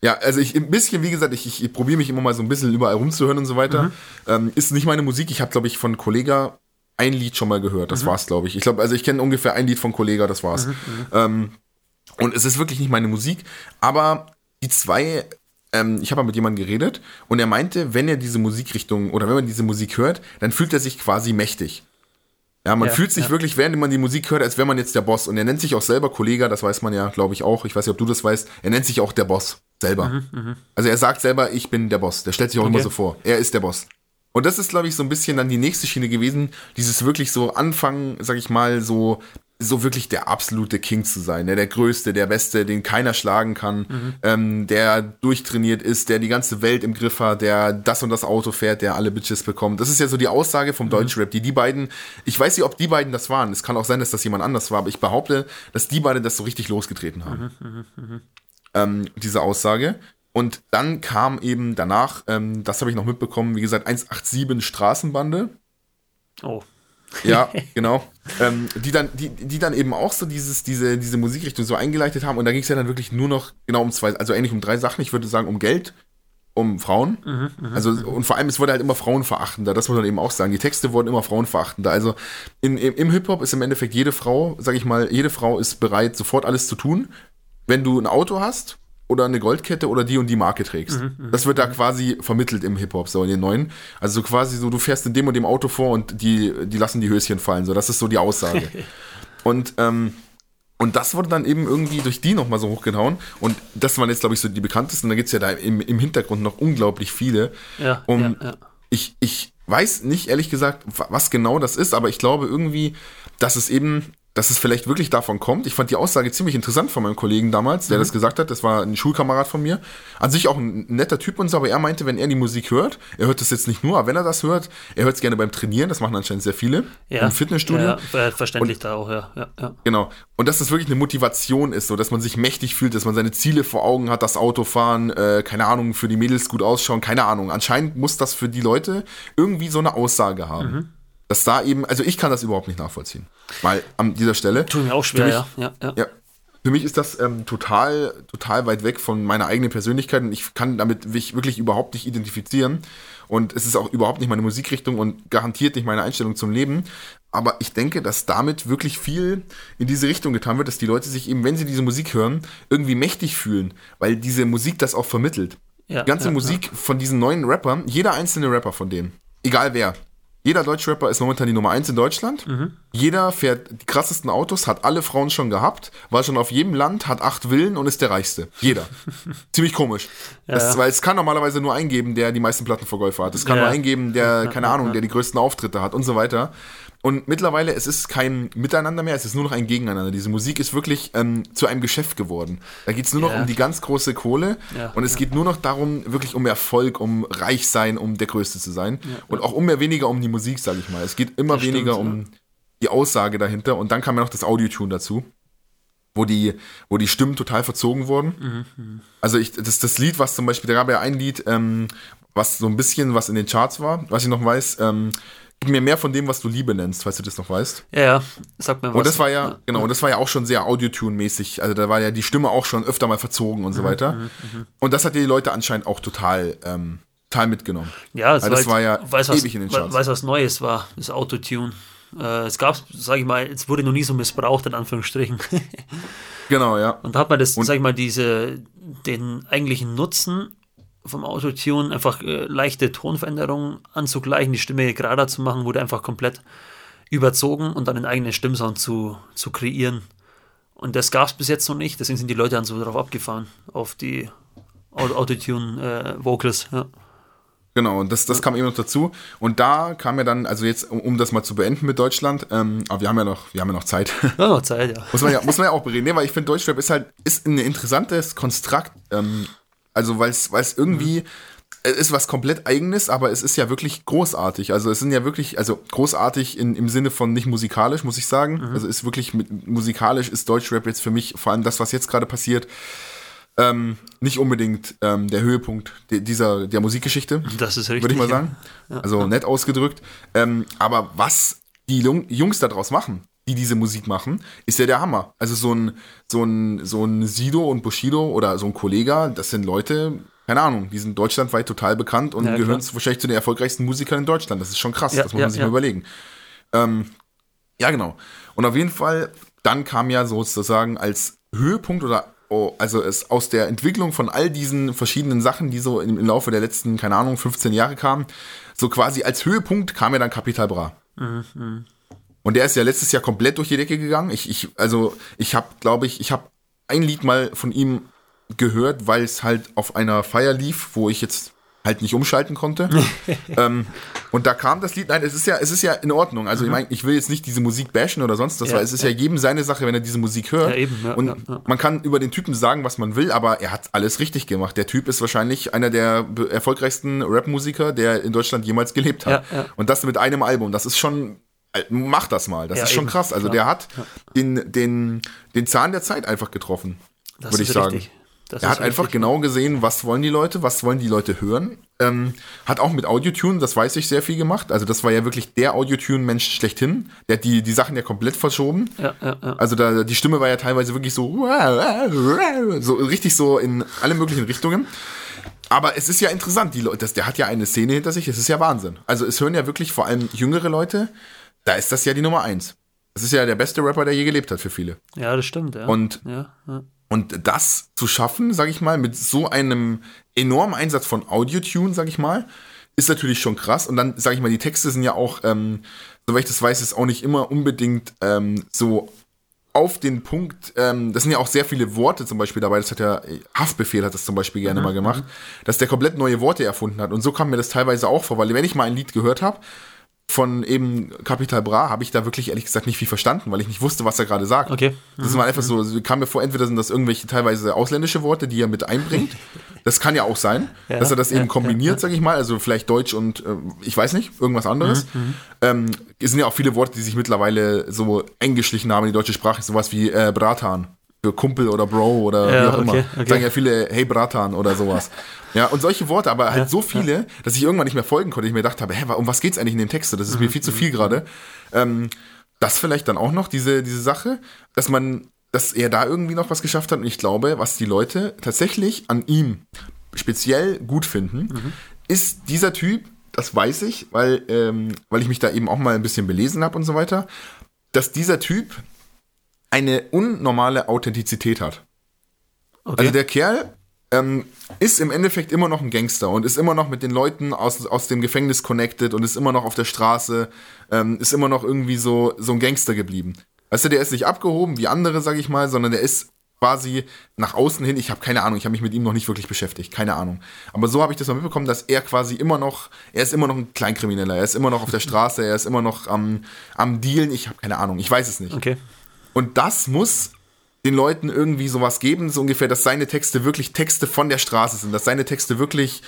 Ja. Also ich ein bisschen, wie gesagt, ich, ich, ich probiere mich immer mal so ein bisschen überall rumzuhören und so weiter. Ähm, ist nicht meine Musik. Ich habe, glaube ich, von Kollega ein Lied schon mal gehört. Das war's, glaube ich. Ich glaube, also ich kenne ungefähr ein Lied von Kollega, das war's. Ähm, und es ist wirklich nicht meine Musik, aber die zwei, ähm, ich habe mal mit jemandem geredet und er meinte, wenn er diese Musikrichtung oder wenn man diese Musik hört, dann fühlt er sich quasi mächtig. Ja, man Ja, fühlt sich ja. wirklich, während man die Musik hört, als wäre man jetzt der Boss. Und er nennt sich auch selber Kollega, das weiß man ja, glaube ich, auch. Ich weiß nicht, ob du das weißt. Er nennt sich auch der Boss selber. Also er sagt selber, ich bin der Boss. Der stellt sich auch immer Mhm, Okay. so vor. Er ist der Boss. Und das ist, glaube ich, so ein bisschen dann die nächste Schiene gewesen, dieses wirklich so anfangen, sag ich mal, so, so wirklich der absolute King zu sein, ne? der Größte, der Beste, den keiner schlagen kann, Mhm. ähm, der durchtrainiert ist, der die ganze Welt im Griff hat, der das und das Auto fährt, der alle Bitches bekommt. Das ist ja so die Aussage Mhm. vom Deutschrap, die die beiden, ich weiß nicht, ob die beiden das waren, es kann auch sein, dass das jemand anders war, aber ich behaupte, dass die beiden das so richtig losgetreten haben ähm, diese Aussage. Und dann kam eben danach, ähm, das habe ich noch mitbekommen, wie gesagt, 187 Straßenbande. Oh. Ja, genau. Ähm, die, dann, die, die dann eben auch so dieses, diese, diese Musikrichtung so eingeleitet haben. Und da ging es ja dann wirklich nur noch genau um zwei, also eigentlich um drei Sachen. Ich würde sagen, um Geld, um Frauen. also, und vor allem, es wurde halt immer frauenverachtender. Das muss man eben auch sagen. Die Texte wurden immer frauenverachtender. Also in, im, im Hip-Hop ist im Endeffekt jede Frau, sag ich mal, jede Frau ist bereit, sofort alles zu tun. Wenn du ein Auto hast oder eine Goldkette oder die und die Marke trägst. das wird da quasi vermittelt im Hip-Hop, so in den neuen. Also so quasi so, du fährst in dem und dem Auto vor und die, die lassen die Höschen fallen. So, das ist so die Aussage. und, ähm, und das wurde dann eben irgendwie durch die nochmal so hochgehauen. Und das waren jetzt, glaube ich, so die bekanntesten. Da gibt es ja da im, im Hintergrund noch unglaublich viele. Ja, Um, ja, ja. Ich, ich weiß nicht, ehrlich gesagt, wa- was genau das ist, aber ich glaube irgendwie, dass es eben, dass es vielleicht wirklich davon kommt. Ich fand die Aussage ziemlich interessant von meinem Kollegen damals, der das gesagt hat. Das war ein Schulkamerad von mir. An sich auch ein netter Typ und so, aber er meinte, wenn er die Musik hört, er hört das jetzt nicht nur, aber wenn er das hört, er hört es gerne beim Trainieren, das machen anscheinend sehr viele, ja. im Fitnessstudio. Ja, ja, verständlich da auch, ja. ja, ja. Genau. Und dass das wirklich eine Motivation ist, so dass man sich mächtig fühlt, dass man seine Ziele vor Augen hat, das Auto fahren, äh, keine Ahnung, für die Mädels gut ausschauen, keine Ahnung. Anscheinend muss das für die Leute irgendwie so eine Aussage haben. Mhm. Dass da eben, also ich kann das überhaupt nicht nachvollziehen. Weil an dieser Stelle. Tut mir auch schwer, Für ja. ja, ja. Ja. für mich ist das ähm, total, total weit weg von meiner eigenen Persönlichkeit und ich kann damit mich wirklich überhaupt nicht identifizieren. Und es ist auch überhaupt nicht meine Musikrichtung und garantiert nicht meine Einstellung zum Leben. Aber ich denke, dass damit wirklich viel in diese Richtung getan wird, dass die Leute sich eben, wenn sie diese Musik hören, irgendwie mächtig fühlen, weil diese Musik das auch vermittelt. Ja, die ganze ja, Musik von diesen neuen Rappern, jeder einzelne Rapper von denen, egal wer, jeder Deutschrapper ist momentan die Nummer 1 in Deutschland. Mhm. Jeder fährt die krassesten Autos, hat alle Frauen schon gehabt, war schon auf jedem Land, hat acht Villen und ist der Reichste. Jeder. Ziemlich komisch. Ja, ja. weil es kann normalerweise nur eingeben, der die meisten Plattenverkäufer hat. Es kann Ja. nur eingeben, der, keine Ahnung, der die größten Auftritte hat und so weiter. Und mittlerweile, es ist kein Miteinander mehr, es ist nur noch ein Gegeneinander. Diese Musik ist wirklich ähm, zu einem Geschäft geworden. Da geht es nur noch Ja. um die ganz große Kohle Ja, und es ja. geht nur noch darum, wirklich um Erfolg, um reich sein, um der Größte zu sein. Und auch immer weniger um die Musik, sage ich mal. Es geht immer Das stimmt, weniger ja. um die Aussage dahinter. Und dann kam ja noch das Audiotune dazu, wo die, wo die Stimmen total verzogen wurden. Mhm, Also ich, das, das Lied, was zum Beispiel, da gab ja ein Lied, ähm, was so ein bisschen was in den Charts war, was ich noch weiß, ähm, gib mir mehr von dem, was du Liebe nennst, falls du das noch weißt. Ja, ja, sag mir was. Und das war ja, genau, und das war ja auch schon sehr Audiotune-mäßig. Also da war ja die Stimme auch schon öfter mal verzogen Mhm, und so weiter. Und das hat die Leute anscheinend auch total, ähm, total mitgenommen. Ja, es Also das war ja weiß, was, ewig in den Charts. Weiß was Neues war, das Autotune. Äh, es gab, sage ich mal, es wurde noch nie so missbraucht, in Anführungsstrichen. Genau, ja. Und da hat man das, Und- sag ich mal, diese, den eigentlichen Nutzen vom Autotune, einfach äh, leichte Tonveränderungen anzugleichen, die Stimme gerader zu machen, wurde einfach komplett überzogen und dann einen eigenen Stimmsound zu, zu kreieren. Und das gab es bis jetzt noch nicht, deswegen sind die Leute dann so darauf abgefahren, auf die Au- Autotune-Vocals. ja. Genau, und das, das kam eben noch dazu. Und da kam ja dann, also jetzt, um, um das mal zu beenden mit Deutschland, ähm, aber wir haben ja noch, wir haben ja noch Zeit. Ja, noch Zeit, ja. muss man ja, muss man ja auch bereden, nee, weil ich finde, Deutschrap ist halt, ist ein interessantes Konstrukt, ähm, also weil es irgendwie, es ist was komplett eigenes, aber es ist ja wirklich großartig. Also es sind ja wirklich, also großartig in, im Sinne von nicht musikalisch, muss ich sagen. Also ist wirklich mit, musikalisch ist Deutschrap jetzt für mich, vor allem das, was jetzt gerade passiert, ähm, nicht unbedingt ähm, der Höhepunkt de, dieser, der Musikgeschichte Das ist richtig. würde ich mal ja. sagen. Also nett ausgedrückt. Ähm, aber was die Jung- Jungs daraus machen, die diese Musik machen, ist ja der Hammer. Also so ein, so ein, so ein Sido und Bushido oder so ein Kollega, das sind Leute, keine Ahnung, die sind deutschlandweit total bekannt und Ja, gehören klar. wahrscheinlich zu den erfolgreichsten Musikern in Deutschland. Das ist schon krass, Ja, das muss ja, man sich mal überlegen. Ähm, ja, genau. Und auf jeden Fall, dann kam ja sozusagen als Höhepunkt oder oh, also es aus der Entwicklung von all diesen verschiedenen Sachen, die so im, im Laufe der letzten, keine Ahnung, 15 Jahre kamen, so quasi als Höhepunkt kam ja dann Capital Bra. Und der ist ja letztes Jahr komplett durch die Decke gegangen. Ich, ich also ich habe, glaube ich, ich habe ein Lied mal von ihm gehört, weil es halt auf einer Feier lief, wo ich jetzt halt nicht umschalten konnte. ähm, und da kam das Lied, nein, es ist ja, es ist ja in Ordnung. Also ich meine, ich will jetzt nicht diese Musik bashen oder sonst was, Ja, weil es ist ja. jedem seine Sache, wenn er diese Musik hört. Ja, eben, ja, und ja, ja. man kann über den Typen sagen, was man will, aber er hat alles richtig gemacht. Der Typ ist wahrscheinlich einer der erfolgreichsten Rap-Musiker, der in Deutschland jemals gelebt hat. Ja, ja. Und das mit einem Album, das ist schon, mach das mal, das Ja, ist schon eben, krass. Also klar. der hat den, den, den Zahn der Zeit einfach getroffen, würde ich sagen. richtig. Das Er hat einfach richtig. genau gesehen, was wollen die Leute, was wollen die Leute hören. Ähm, hat auch mit Audiotune, das weiß ich, sehr viel gemacht. Also das war ja wirklich der Audiotune-Mensch schlechthin. Der hat die, die Sachen ja komplett verschoben. Ja, ja, ja. Also da, die Stimme war ja teilweise wirklich so, so richtig so in alle möglichen Richtungen. Aber es ist ja interessant, die Leute, das, der hat ja eine Szene hinter sich, es ist ja Wahnsinn. Also es hören ja wirklich vor allem jüngere Leute, da ist das ja die Nummer eins. Das ist ja der beste Rapper, der je gelebt hat für viele. ja, das stimmt. Ja. Und ja, ja. und das zu schaffen, sag ich mal, mit so einem enormen Einsatz von Audiotune, sag ich mal, ist natürlich schon krass. Und dann, sag ich mal, die Texte sind ja auch, ähm, soweit ich das weiß, ist auch nicht immer unbedingt ähm, so auf den Punkt, ähm, das sind ja auch sehr viele Worte zum Beispiel dabei, das hat ja, äh, Haftbefehl hat das zum Beispiel gerne mal gemacht, dass der komplett neue Worte erfunden hat. Und so kam mir das teilweise auch vor, weil wenn ich mal ein Lied gehört habe, von eben Capital Bra habe ich da wirklich ehrlich gesagt nicht viel verstanden, weil ich nicht wusste, was er gerade sagt. Okay. Das war einfach so, kam mir vor, entweder sind das irgendwelche teilweise ausländische Worte, die er mit einbringt. Das kann ja auch sein, Ja, dass er das ja, eben kombiniert, sag ich mal, also vielleicht Deutsch und äh, ich weiß nicht, irgendwas anderes. Ähm, es sind ja auch viele Worte, die sich mittlerweile so eingeschlichen haben in die deutsche Sprache, sowas wie äh, Bratan für Kumpel oder Bro oder Ja, wie auch immer. okay, okay. Sagen ja viele, hey Bratan oder sowas. Ja, und solche Worte, aber halt so viele, dass ich irgendwann nicht mehr folgen konnte. Ich mir gedacht habe, hä, um was geht's eigentlich in dem Text? Das ist Mhm, mir viel zu viel gerade. Ähm, das vielleicht dann auch noch, diese, diese Sache, dass man dass er da irgendwie noch was geschafft hat. Und ich glaube, was die Leute tatsächlich an ihm speziell gut finden, mhm. ist dieser Typ, das weiß ich, weil, ähm, weil ich mich da eben auch mal ein bisschen belesen habe und so weiter, dass dieser Typ eine unnormale Authentizität hat. Okay. Also der Kerl ähm, ist im Endeffekt immer noch ein Gangster und ist immer noch mit den Leuten aus, aus dem Gefängnis connected und ist immer noch auf der Straße, ähm, ist immer noch irgendwie so, so ein Gangster geblieben. Weißt du, der ist nicht abgehoben wie andere, sag ich mal, sondern der ist quasi nach außen hin, ich habe keine Ahnung, ich habe mich mit ihm noch nicht wirklich beschäftigt, keine Ahnung. Aber so habe ich das mal mitbekommen, dass er quasi immer noch, er ist immer noch ein Kleinkrimineller, er ist immer noch auf der Straße, er ist immer noch am, am Dealen, ich habe keine Ahnung, ich weiß es nicht. Okay. Und das muss den Leuten irgendwie sowas geben, so ungefähr, dass seine Texte wirklich Texte von der Straße sind, dass seine Texte wirklich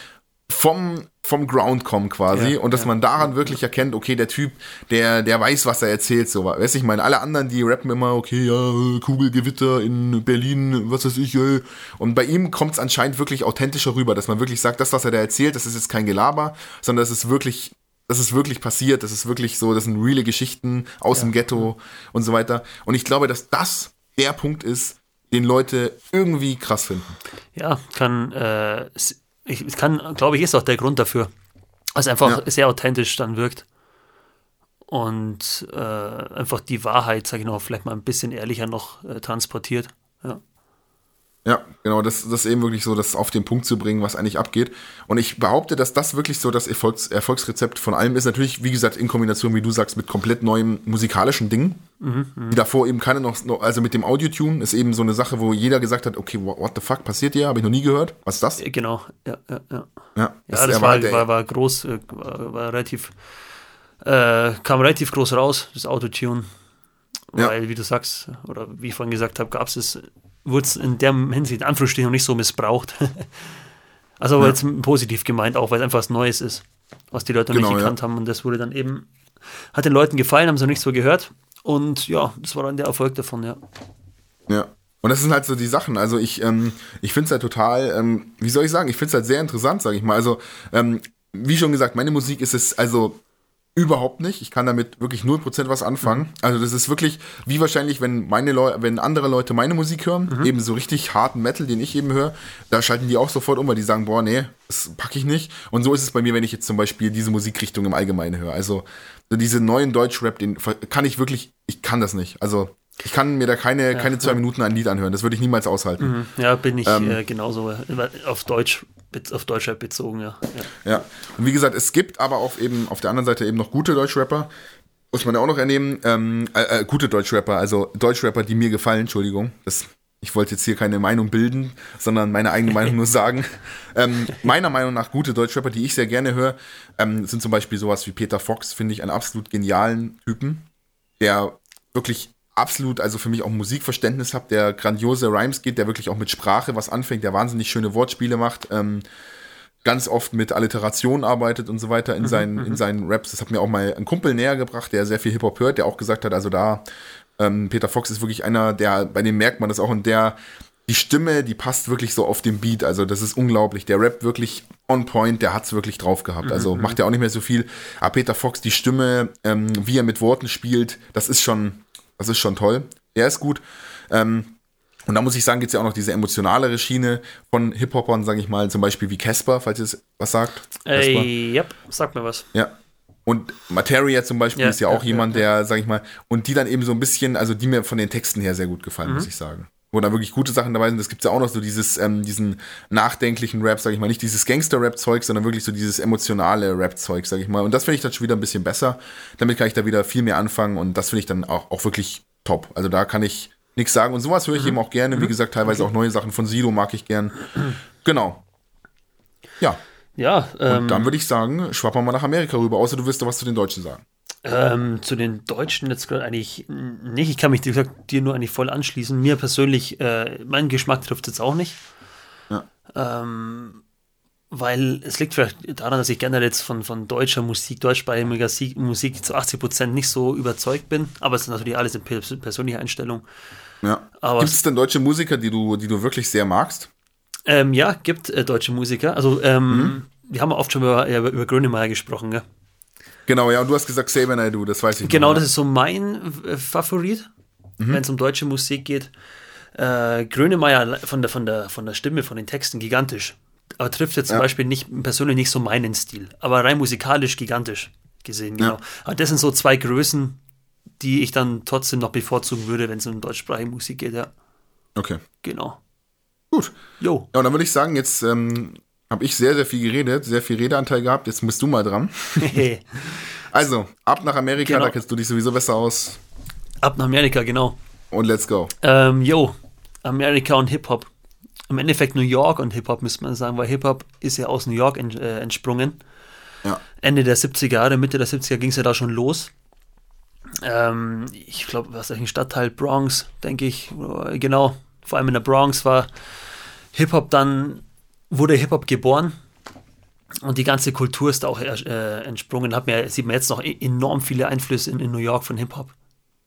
vom, vom Ground kommen quasi ja, und dass ja, man daran ja, wirklich erkennt, okay, der Typ, der, der weiß, was er erzählt, so. Weißt du, ich meine, alle anderen, die rappen immer, okay, ja, Kugelgewitter in Berlin, was weiß ich, ey. Und bei ihm kommt es anscheinend wirklich authentischer rüber, dass man wirklich sagt, das, was er da erzählt, das ist jetzt kein Gelaber, sondern das ist wirklich das ist wirklich passiert, das ist wirklich so, das sind reale Geschichten aus dem Ghetto und so weiter. Und ich glaube, dass das der Punkt ist, den Leute irgendwie krass finden. Ja, kann, äh, ich, kann, glaube ich, ist auch der Grund dafür. Also einfach ja. sehr authentisch dann wirkt. Und äh, einfach die Wahrheit, sage ich noch, vielleicht mal ein bisschen ehrlicher noch äh, transportiert. Ja. Ja, genau, das, das ist eben wirklich so, das auf den Punkt zu bringen, was eigentlich abgeht. Und ich behaupte, dass das wirklich so das Erfolgs Erfolgsrezept von allem ist. Natürlich, wie gesagt, in Kombination, wie du sagst, mit komplett neuem musikalischen Dingen. Mhm, mh. Die davor eben keine noch, also mit dem Audio-Tune ist eben so eine Sache, wo jeder gesagt hat, okay, what the fuck passiert hier? Habe ich noch nie gehört. Was ist das? Genau, ja, ja, ja. Ja, das, ja, das war, war, war, war, groß, äh, war, war relativ, äh, kam relativ groß raus, das Autotune. Weil, ja. wie du sagst, oder wie ich vorhin gesagt habe, gab es wurde es in der Hinsicht in Anführungsstrichen noch nicht so missbraucht. also aber ja. jetzt positiv gemeint, auch weil es einfach was Neues ist, was die Leute noch genau, nicht gekannt ja. haben. Und das wurde dann eben, hat den Leuten gefallen, haben sie noch nicht so gehört. Und ja, das war dann der Erfolg davon, ja. Ja. Und das sind halt so die Sachen. Also ich, ähm, ich finde es halt total, ähm, wie soll ich sagen, ich finde es halt sehr interessant, sage ich mal. Also, ähm, wie schon gesagt, meine Musik ist es, also Überhaupt nicht. Ich kann damit wirklich 0% was anfangen. Mhm. Also das ist wirklich wie wahrscheinlich, wenn meine Leute, wenn andere Leute meine Musik hören, mhm. eben so richtig harten Metal, den ich eben höre, da schalten die auch sofort um, weil die sagen, boah, nee, das packe ich nicht. Und so ist es bei mir, wenn ich jetzt zum Beispiel diese Musikrichtung im Allgemeinen höre. Also so diese neuen Deutschrap, den kann ich wirklich, ich kann das nicht. Also ich kann mir da keine, ja, keine zwei ja. Minuten ein Lied anhören. Das würde ich niemals aushalten. Mhm. Ja, bin ich ähm, äh, genauso auf Deutsch auf Deutschrap bezogen, ja. ja. Ja, und wie gesagt, es gibt aber auch eben auf der anderen Seite eben noch gute Deutschrapper. Muss man ja auch noch ernehmen. Ähm, äh, äh, gute Deutschrapper, also Deutschrapper, die mir gefallen, Entschuldigung. Das, ich wollte jetzt hier keine Meinung bilden, sondern meine eigene Meinung nur sagen. Ähm, meiner Meinung nach gute Deutschrapper, die ich sehr gerne höre, ähm, sind zum Beispiel sowas wie Peter Fox, finde ich einen absolut genialen Typen, der wirklich absolut, also für mich auch Musikverständnis habe, der grandiose Rhymes geht, der wirklich auch mit Sprache was anfängt, der wahnsinnig schöne Wortspiele macht, ähm, ganz oft mit Alliteration arbeitet und so weiter in, mhm, seinen, in mhm. seinen Raps. Das hat mir auch mal ein Kumpel näher gebracht, der sehr viel Hip-Hop hört, der auch gesagt hat, also da, ähm, Peter Fox ist wirklich einer, der, bei dem merkt man das auch und der, die Stimme, die passt wirklich so auf den Beat. Also das ist unglaublich. Der Rap wirklich on point, der hat's wirklich drauf gehabt. Also mhm. macht er auch nicht mehr so viel. Aber Peter Fox, die Stimme, ähm, wie er mit Worten spielt, das ist schon, das ist schon toll. Er ist gut. Ähm, und da muss ich sagen, gibt es ja auch noch diese emotionalere Schiene von Hip-Hopern, sage ich mal, zum Beispiel wie Casper, falls ihr was sagt. Ey, ja, sag mir was. Ja. Und Materia zum Beispiel ja, ist ja auch ja, jemand, der, sag ich mal, und die dann eben so ein bisschen, also die mir von den Texten her sehr gut gefallen, mhm. muss ich sagen. Wo da wirklich gute Sachen dabei sind. Das gibt es ja auch noch so dieses, ähm, diesen nachdenklichen Rap, sag ich mal, nicht dieses Gangster-Rap-Zeug, sondern wirklich so dieses emotionale Rap-Zeug, sag ich mal. Und das finde ich dann schon wieder ein bisschen besser. Damit kann ich da wieder viel mehr anfangen und das finde ich dann auch, auch wirklich top. Also da kann ich nichts sagen. Und sowas höre ich mhm. eben auch gerne. Wie mhm. gesagt, teilweise auch neue Sachen von Sido mag ich gern. Genau. Ja. Ja. Ähm, Und dann würde ich sagen, schwappern wir nach Amerika rüber, außer du wirst da was zu den Deutschen sagen. Ähm, zu den Deutschen jetzt gerade eigentlich nicht. Ich kann mich, wie gesagt, dir nur eigentlich voll anschließen. Mir persönlich, äh, mein Geschmack trifft jetzt auch nicht. Ja. Ähm, weil es liegt vielleicht daran, dass ich generell jetzt von, von deutscher Musik, deutschsprachiger Musik zu 80 Prozent nicht so überzeugt bin. Aber es ist natürlich alles eine persönliche Einstellung. Ja. Gibt es denn deutsche Musiker, die du, die du wirklich sehr magst? Ähm, ja, gibt äh, deutsche Musiker. Also, ähm, mhm. wir haben oft schon über, über, über Grönemeyer gesprochen, gell? Genau, ja, und du hast gesagt Xavier Naidoo, das weiß ich Genau, noch, das ist so mein äh, Favorit. mhm. wenn es um deutsche Musik geht. Äh, Grönemeyer von der, von, der, von der Stimme, von den Texten gigantisch. Aber trifft jetzt zum ja. Beispiel nicht, persönlich nicht so meinen Stil. Aber rein musikalisch gigantisch gesehen, genau. Ja. Aber das sind so zwei Größen, die ich dann trotzdem noch bevorzugen würde, wenn es um deutschsprachige Musik geht, ja. Okay. Genau. Gut. Jo. Ja, und dann würde ich sagen, jetzt ähm, habe ich sehr, sehr viel geredet, sehr viel Redeanteil gehabt. Jetzt bist du mal dran. also, ab nach Amerika, genau. da kennst du dich sowieso besser aus. Ab nach Amerika, genau. Und let's go. Ähm, yo, Amerika und Hip-Hop. Im Endeffekt New York und Hip-Hop, müsste man sagen, weil Hip-Hop ist ja aus New York ent, äh, entsprungen. Ja. Ende der 70er Jahre, Mitte der 70er ging es ja da schon los. Ähm, ich glaube, was ist ein Stadtteil Bronx, denke ich. Genau, vor allem in der Bronx war Hip-Hop dann, wurde Hip-Hop geboren und die ganze Kultur ist auch äh, entsprungen. Hat mir, sieht man jetzt noch e-, enorm viele Einflüsse in, in New York von Hip-Hop.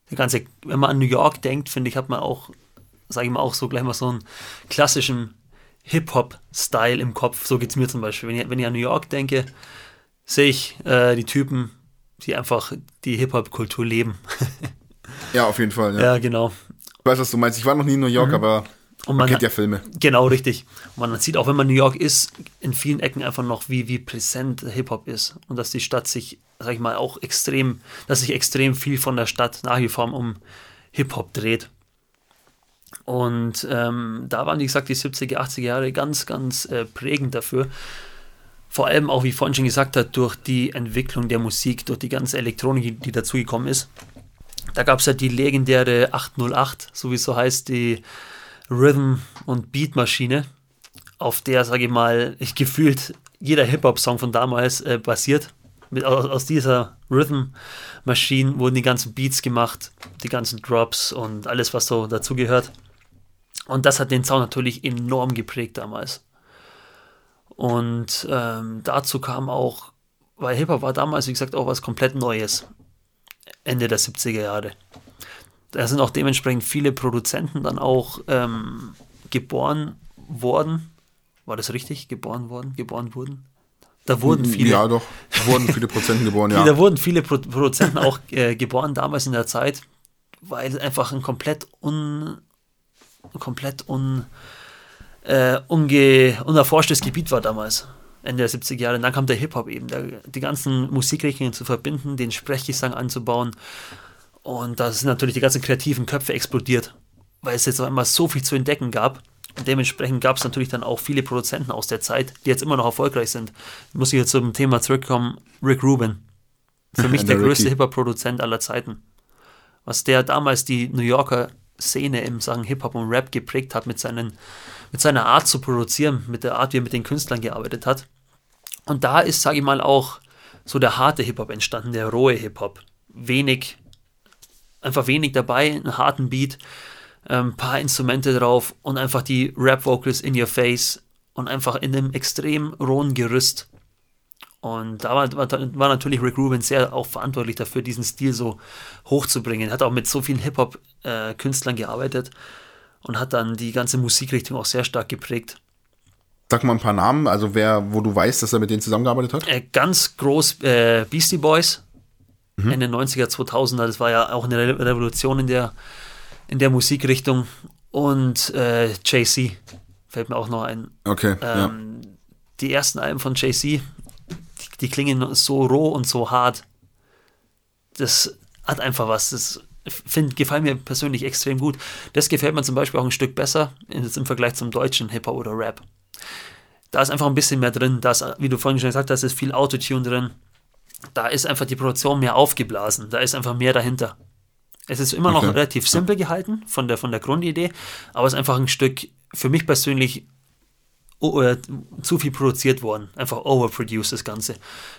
Die ganze, wenn man an New York denkt, finde ich, hat man auch, sage ich mal, auch so gleich mal so einen klassischen Hip-Hop-Style im Kopf. So geht es mir zum Beispiel. Wenn ich, wenn ich an New York denke, sehe ich äh, die Typen, die einfach die Hip-Hop-Kultur leben. ja, auf jeden Fall. Ja. ja, genau. Ich weiß, was du meinst. Ich war noch nie in New York, mhm. aber und man, man kennt ja Filme. Genau, richtig. Und man sieht auch, wenn man New York ist, in vielen Ecken einfach noch, wie, wie präsent Hip-Hop ist. Und dass die Stadt sich, sag ich mal, auch extrem, dass sich extrem viel von der Stadt nach wie vor um Hip-Hop dreht. Und ähm, da waren, wie gesagt, die 70er, 80er Jahre ganz, ganz äh, prägend dafür. Vor allem auch, wie vorhin schon gesagt hat, durch die Entwicklung der Musik, durch die ganze Elektronik, die, die dazugekommen ist. Da gab es ja die legendäre 808, so wie es so heißt, die Rhythm- und Beatmaschine, auf der, sage ich mal, ich gefühlt jeder Hip-Hop-Song von damals äh, basiert. Mit, aus, aus dieser Rhythm-Maschine wurden die ganzen Beats gemacht, die ganzen Drops und alles, was so dazugehört. Und das hat den Sound natürlich enorm geprägt damals. Und ähm, dazu kam auch, weil Hip-Hop war damals, wie gesagt, auch was komplett Neues. Ende der 70er Jahre da sind auch dementsprechend viele Produzenten dann auch ähm, geboren worden. War das richtig? Geboren worden? Geboren wurden? Da wurden viele. Ja, doch. Da wurden viele Produzenten geboren, ja. Da wurden viele Pro Produzenten auch äh, geboren damals in der Zeit, weil es einfach ein komplett un. komplett un. Äh, unge, unerforschtes Gebiet war damals. Ende der 70er Jahre. Und dann kam der Hip-Hop eben, der, die ganzen Musikrichtungen zu verbinden, den Sprechgesang anzubauen und da sind natürlich die ganzen kreativen Köpfe explodiert, weil es jetzt auf einmal so viel zu entdecken gab. Und dementsprechend gab es natürlich dann auch viele Produzenten aus der Zeit, die jetzt immer noch erfolgreich sind. Muss ich jetzt zum Thema zurückkommen, Rick Rubin. Für mich der, der größte Hip-Hop-Produzent aller Zeiten. Was der damals die New Yorker Szene im Sachen Hip-Hop und Rap geprägt hat mit, seinen, mit seiner Art zu produzieren, mit der Art, wie er mit den Künstlern gearbeitet hat. Und da ist, sage ich mal, auch so der harte Hip-Hop entstanden, der rohe Hip-Hop. Wenig einfach wenig dabei, einen harten Beat, ein ähm, paar Instrumente drauf und einfach die Rap-Vocals in your face und einfach in einem extrem rohen Gerüst. Und da war, war, war, natürlich Rick Rubin sehr auch verantwortlich dafür, diesen Stil so hochzubringen. Hat auch mit so vielen Hip-Hop-Künstlern äh, gearbeitet und hat dann die ganze Musikrichtung auch sehr stark geprägt. Sag mal ein paar Namen, also wer, wo du weißt, dass er mit denen zusammengearbeitet hat? Äh, ganz groß äh, Beastie Boys, mhm. Ende 90er, 2000er. Das war ja auch eine Revolution in der, in der Musikrichtung. Und äh, JC fällt mir auch noch ein. Okay. Ähm, ja. Die ersten Alben von JC, die, die klingen so roh und so hart. Das hat einfach was. Das find, gefällt mir persönlich extrem gut. Das gefällt mir zum Beispiel auch ein Stück besser im Vergleich zum deutschen Hip-Hop oder Rap. Da ist einfach ein bisschen mehr drin. Da ist, wie du vorhin schon gesagt hast, ist viel Autotune drin da ist einfach die Produktion mehr aufgeblasen, da ist einfach mehr dahinter. Es ist immer okay. noch relativ simpel gehalten von der, von der Grundidee, aber es ist einfach ein Stück, für mich persönlich, uh, zu viel produziert worden. Einfach overproduced das Ganze.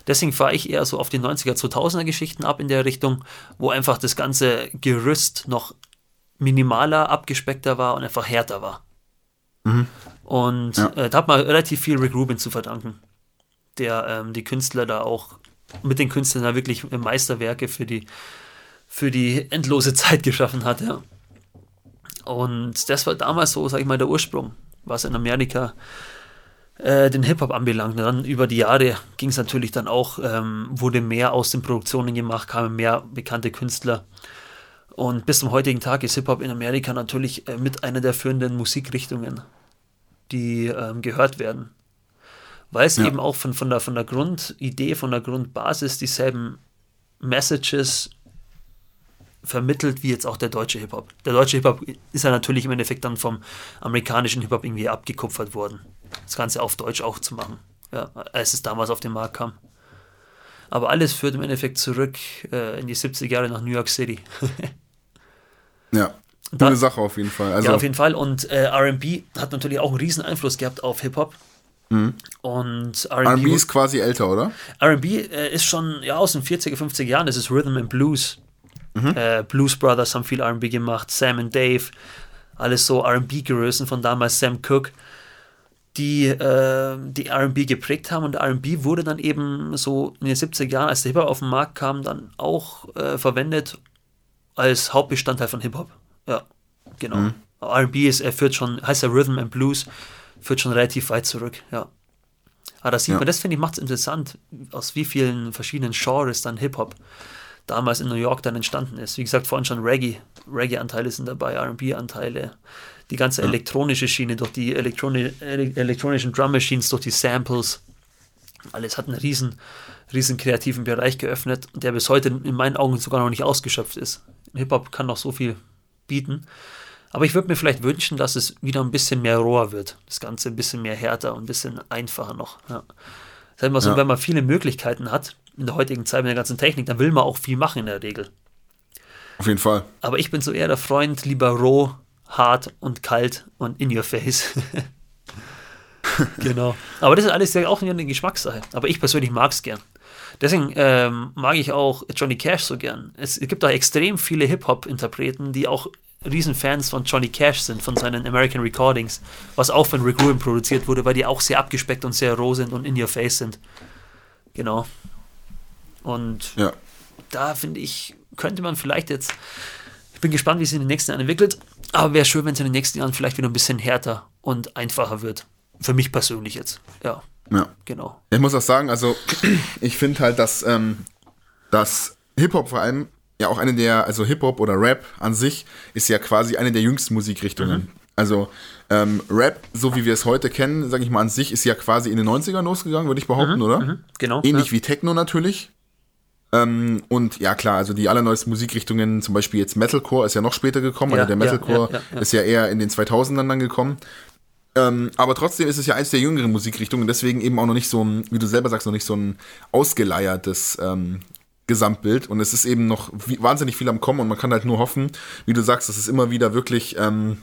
Deswegen fahre ich eher so auf die 90er, 2000er Geschichten ab in der Richtung, wo einfach das ganze Gerüst noch minimaler, abgespeckter war und einfach härter war. Mhm. Und ja. äh, da hat man relativ viel Rick Rubin zu verdanken, der ähm, die Künstler da auch mit den Künstlern da wirklich Meisterwerke für die, für die endlose Zeit geschaffen hat. Ja. Und das war damals so, sag ich mal, der Ursprung, was in Amerika äh, den Hip-Hop anbelangt. dann über die Jahre ging es natürlich dann auch, ähm, wurde mehr aus den Produktionen gemacht, kamen mehr bekannte Künstler. Und bis zum heutigen Tag ist Hip-Hop in Amerika natürlich äh, mit einer der führenden Musikrichtungen, die ähm, gehört werden. Weil es ja. eben auch von, von, der, von der Grundidee, von der Grundbasis dieselben Messages vermittelt wie jetzt auch der deutsche Hip-Hop. Der deutsche Hip-Hop ist ja natürlich im Endeffekt dann vom amerikanischen Hip-Hop irgendwie abgekupfert worden. Das Ganze auf Deutsch auch zu machen, ja, als es damals auf den Markt kam. Aber alles führt im Endeffekt zurück äh, in die 70er Jahre nach New York City. ja, coole da, Sache auf jeden Fall. Also, ja, auf jeden Fall. Und äh, RB hat natürlich auch einen riesen Einfluss gehabt auf Hip-Hop. Mhm. Und RB ist quasi älter, oder? RB äh, ist schon ja, aus den 40er, 50er Jahren. Das ist Rhythm and Blues. Mhm. Äh, Blues Brothers haben viel RB gemacht, Sam und Dave, alles so RB-Größen von damals, Sam Cooke, die äh, die RB geprägt haben. Und RB wurde dann eben so in den 70er Jahren, als der Hip-Hop auf den Markt kam, dann auch äh, verwendet als Hauptbestandteil von Hip-Hop. Ja, genau. Mhm. RB ist, er führt schon, heißt ja Rhythm and Blues, führt schon relativ weit zurück, ja. Aber das sieht ja. man, das finde ich macht es interessant, aus wie vielen verschiedenen Genres dann Hip-Hop damals in New York dann entstanden ist. Wie gesagt, vorhin schon Reggae. Reggae-Anteile sind dabei, RB-Anteile. Die ganze ja. elektronische Schiene durch die Elektroni elektronischen Drum Machines, durch die Samples. Alles hat einen riesen, riesen kreativen Bereich geöffnet, der bis heute in meinen Augen sogar noch nicht ausgeschöpft ist. Hip-Hop kann noch so viel bieten. Aber ich würde mir vielleicht wünschen, dass es wieder ein bisschen mehr roher wird. Das Ganze ein bisschen mehr härter und ein bisschen einfacher noch. Ja. Das heißt, so, ja. wenn man viele Möglichkeiten hat, in der heutigen Zeit mit der ganzen Technik, dann will man auch viel machen in der Regel. Auf jeden Fall. Aber ich bin so eher der Freund, lieber roh, hart und kalt und in your face. genau. Aber das ist alles ja auch eine Geschmackssache. Aber ich persönlich mag es gern. Deswegen ähm, mag ich auch Johnny Cash so gern. Es gibt da extrem viele Hip-Hop-Interpreten, die auch Riesenfans von Johnny Cash sind, von seinen American Recordings, was auch von Rick Rubin produziert wurde, weil die auch sehr abgespeckt und sehr roh sind und in your face sind. Genau. Und ja. da finde ich, könnte man vielleicht jetzt, ich bin gespannt, wie es in den nächsten Jahren entwickelt, aber wäre schön, wenn es in den nächsten Jahren vielleicht wieder ein bisschen härter und einfacher wird. Für mich persönlich jetzt. Ja. Ja. Genau. Ich muss auch sagen, also ich finde halt, dass, ähm, dass Hip-Hop vor allem ja auch eine der, also Hip-Hop oder Rap an sich ist ja quasi eine der jüngsten Musikrichtungen. Mhm. Also ähm, Rap, so wie wir es heute kennen, sage ich mal an sich, ist ja quasi in den 90ern losgegangen, würde ich behaupten, mhm, oder? Mhm, genau. Ähnlich ja. wie Techno natürlich. Ähm, und ja, klar, also die allerneuesten Musikrichtungen, zum Beispiel jetzt Metalcore, ist ja noch später gekommen. Ja, also der Metalcore ja, ist ja eher in den 2000ern dann gekommen. Ähm, aber trotzdem ist es ja eins der jüngeren Musikrichtungen, deswegen eben auch noch nicht so ein, wie du selber sagst, noch nicht so ein ausgeleiertes ähm, Gesamtbild. Und es ist eben noch wahnsinnig viel am Kommen und man kann halt nur hoffen, wie du sagst, dass es immer wieder wirklich ähm,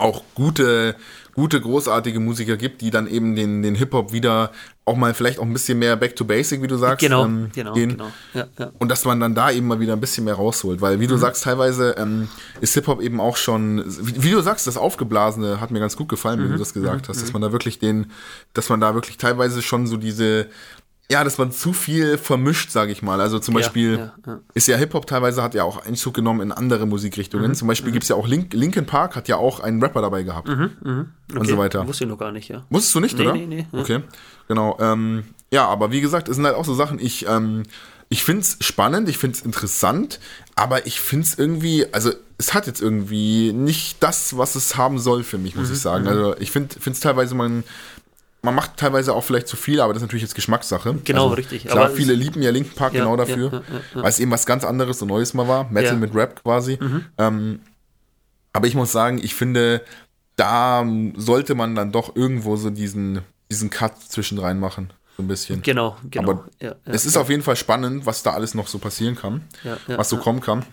auch gute, gute, großartige Musiker gibt, die dann eben den, den Hip-Hop wieder auch mal vielleicht auch ein bisschen mehr back to basic, wie du sagst, genau, ähm, genau, gehen. Genau. Ja, ja. Und dass man dann da eben mal wieder ein bisschen mehr rausholt. Weil, wie du mhm. sagst, teilweise ähm, ist Hip-Hop eben auch schon, wie, wie, du sagst, das Aufgeblasene hat mir ganz gut gefallen, mhm. wie du mhm. das gesagt mhm. hast, dass mhm. man da wirklich den, dass man da wirklich teilweise schon so diese, ja, dass man zu viel vermischt, sage ich mal. Also zum ja, Beispiel ja, ja. ist ja Hip-Hop teilweise hat ja auch Einzug genommen in andere Musikrichtungen. Mhm, zum Beispiel mhm. gibt es ja auch Link, Linkin Park hat ja auch einen Rapper dabei gehabt. Mhm, mh. okay. Und so weiter. Wusste ich noch gar nicht, ja. Wusstest du nicht, nee, oder? Nee, nee, nee. Okay, genau. Ähm, ja, aber wie gesagt, es sind halt auch so Sachen, ich, ähm, ich finde es spannend, ich finde es interessant, aber ich finde es irgendwie, also es hat jetzt irgendwie nicht das, was es haben soll für mich, muss mhm, ich sagen. Mhm. Also ich finde es teilweise, man, man macht teilweise auch vielleicht zu viel, aber das ist natürlich jetzt Geschmackssache. Genau, also, richtig. Klar, aber viele lieben ja Linkin Park ja, genau dafür, ja, ja, weil es eben was ganz anderes und Neues mal war. Metal mit Rap quasi. Mhm. Ähm, aber ich muss sagen, ich finde, da sollte man dann doch irgendwo so diesen, diesen Cut zwischen rein machen. So ein bisschen. Genau, genau. Aber es ist auf jeden Fall spannend, was da alles noch so passieren kann, was so kommen kann.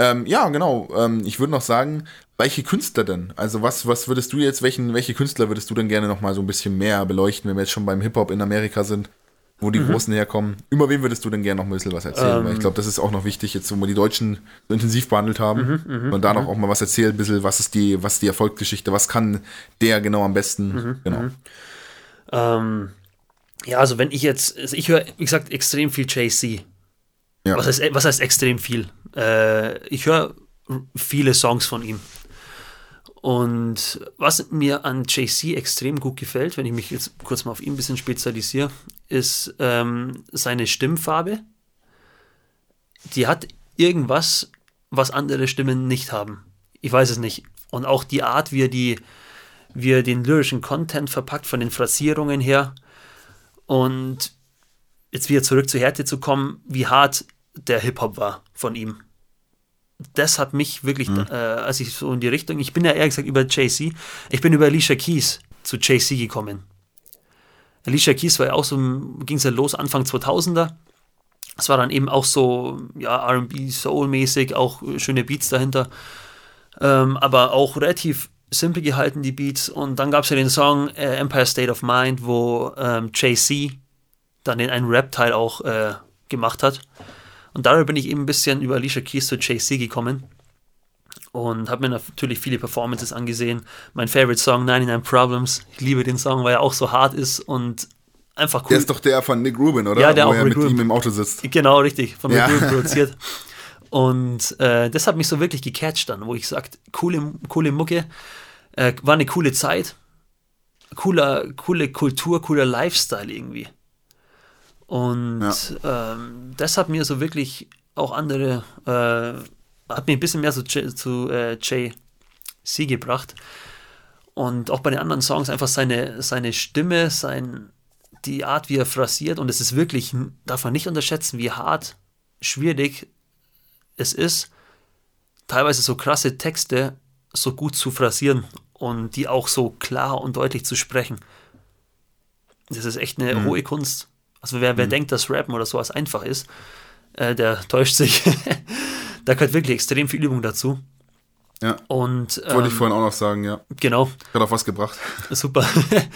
Ähm, ja, genau. Ähm, ich würde noch sagen, welche Künstler denn? Also was, was würdest du jetzt, welchen, welche Künstler würdest du denn gerne noch mal so ein bisschen mehr beleuchten, wenn wir jetzt schon beim Hip-Hop in Amerika sind, wo die mhm. Großen herkommen? Über wen würdest du denn gerne noch ein bisschen was erzählen? Ähm. Weil ich glaube, das ist auch noch wichtig, jetzt wo wir die Deutschen so intensiv behandelt haben. Mhm, mhm und da noch mhm. auch mal was erzählen, ein bisschen, was ist die, was ist die Erfolgsgeschichte, was kann der genau am besten? Mhm, genau. Ähm, ja, also wenn ich jetzt, also ich höre, wie gesagt, extrem viel JC. Ja. Was, heißt, was heißt extrem viel? Äh, ich höre viele Songs von ihm. Und was mir an JC extrem gut gefällt, wenn ich mich jetzt kurz mal auf ihn ein bisschen spezialisiere, ist ähm, seine Stimmfarbe. Die hat irgendwas, was andere Stimmen nicht haben. Ich weiß es nicht. Und auch die Art, wie er, die, wie er den lyrischen Content verpackt, von den Phrasierungen her. Und jetzt wieder zurück zur Härte zu kommen, wie hart der Hip-Hop war von ihm. Das hat mich wirklich, mhm. äh, als ich so in die Richtung, ich bin ja ehrlich gesagt über JC, ich bin über Alicia Keys zu JC gekommen. Alicia Keys war ja auch so, ging es ja los Anfang 2000er. Es war dann eben auch so, ja, RB, Soul-mäßig, auch schöne Beats dahinter. Ähm, aber auch relativ simpel gehalten, die Beats. Und dann gab es ja den Song äh, Empire State of Mind, wo ähm, JC dann den einen Rap-Teil auch äh, gemacht hat. Und darüber bin ich eben ein bisschen über Alicia Keys zu JC gekommen und habe mir natürlich viele Performances angesehen. Mein Favorite Song 99 Problems. Ich liebe den Song, weil er auch so hart ist und einfach cool. Der ist doch der von Nick Rubin, oder? Ja, der Wo auch er Rick mit Rubin. ihm im Auto sitzt. Genau, richtig, von Ja. Rick Rubin produziert. Und äh, das hat mich so wirklich gecatcht dann, wo ich sagt, coole, coole Mucke, äh, war eine coole Zeit, cooler, coole Kultur, cooler Lifestyle irgendwie. Und ähm, das hat mir so wirklich auch andere, äh, hat mir ein bisschen mehr so zu äh, JC gebracht. Und auch bei den anderen Songs einfach seine, seine Stimme, sein, die Art, wie er phrasiert. Und es ist wirklich, darf man nicht unterschätzen, wie hart, schwierig es ist, teilweise so krasse Texte so gut zu phrasieren und die auch so klar und deutlich zu sprechen. Das ist echt eine hohe Kunst. Also wer, wer denkt, dass Rappen oder sowas einfach ist, äh, der täuscht sich. da gehört wirklich extrem viel Übung dazu. Ja. Und Wollte ich ähm, vorhin auch noch sagen, ja. genau, Hat auf was gebracht. Super.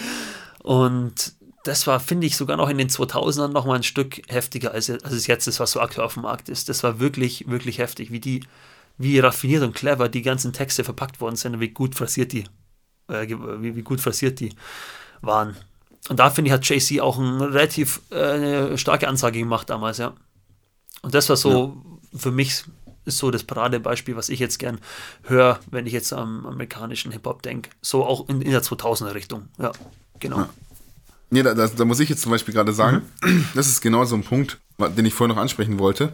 Und das war, finde ich, sogar noch in den 2000ern noch mal ein Stück heftiger, als, als es jetzt ist, was so aktuell auf dem Markt ist. Das war wirklich, wirklich heftig, wie die, wie raffiniert und clever die ganzen Texte verpackt worden sind und wie gut phrasiert die, äh, wie, wie gut phrasiert die waren. Und da, finde ich, hat JC auch eine relativ äh, eine starke Ansage gemacht damals, ja. Und das war so, für mich ist so das Paradebeispiel, was ich jetzt gern höre, wenn ich jetzt am amerikanischen Hip-Hop denke. So auch in, in der 2000er Richtung. Ja, genau. Nee, da, da, da muss ich jetzt zum Beispiel gerade sagen, das ist genau so ein Punkt, den ich vorhin noch ansprechen wollte.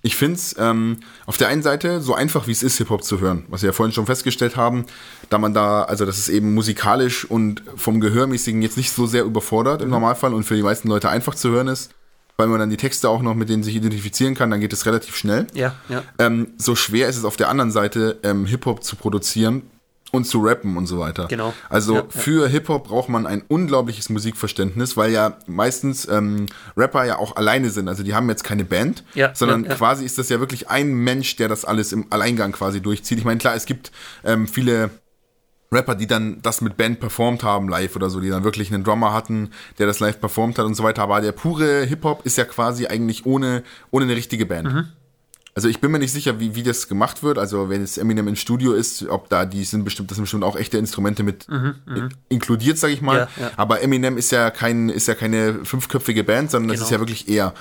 Ich finde es ähm, auf der einen Seite so einfach, wie es ist, Hip-Hop zu hören, was wir ja vorhin schon festgestellt haben, da man da, also das ist eben musikalisch und vom Gehörmäßigen jetzt nicht so sehr überfordert im Normalfall und für die meisten Leute einfach zu hören ist, weil man dann die Texte auch noch mit denen sich identifizieren kann, dann geht es relativ schnell. Ja, ja. Ähm, so schwer ist es auf der anderen Seite, ähm, Hip-Hop zu produzieren und zu rappen und so weiter. Genau. Also Ja, ja. für Hip-Hop braucht man ein unglaubliches Musikverständnis, weil ja meistens ähm, Rapper ja auch alleine sind. Also die haben jetzt keine Band, Ja, sondern quasi ist das ja wirklich ein Mensch, der das alles im Alleingang quasi durchzieht. Ich meine, klar, es gibt ähm, viele Rapper, die dann das mit Band performt haben live oder so, die dann wirklich einen Drummer hatten, der das live performt hat und so weiter. Aber der pure Hip-Hop ist ja quasi eigentlich ohne, ohne eine richtige Band. Mhm. Also ich bin mir nicht sicher, wie, wie das gemacht wird. Also wenn jetzt Eminem im Studio ist, ob da die sind bestimmt, das sind bestimmt auch echte Instrumente mit in- inkludiert, sage ich mal. Mhm, Ja, ja. Aber Eminem ist ja kein, ist ja keine fünfköpfige Band, sondern das Genau. ist ja wirklich er.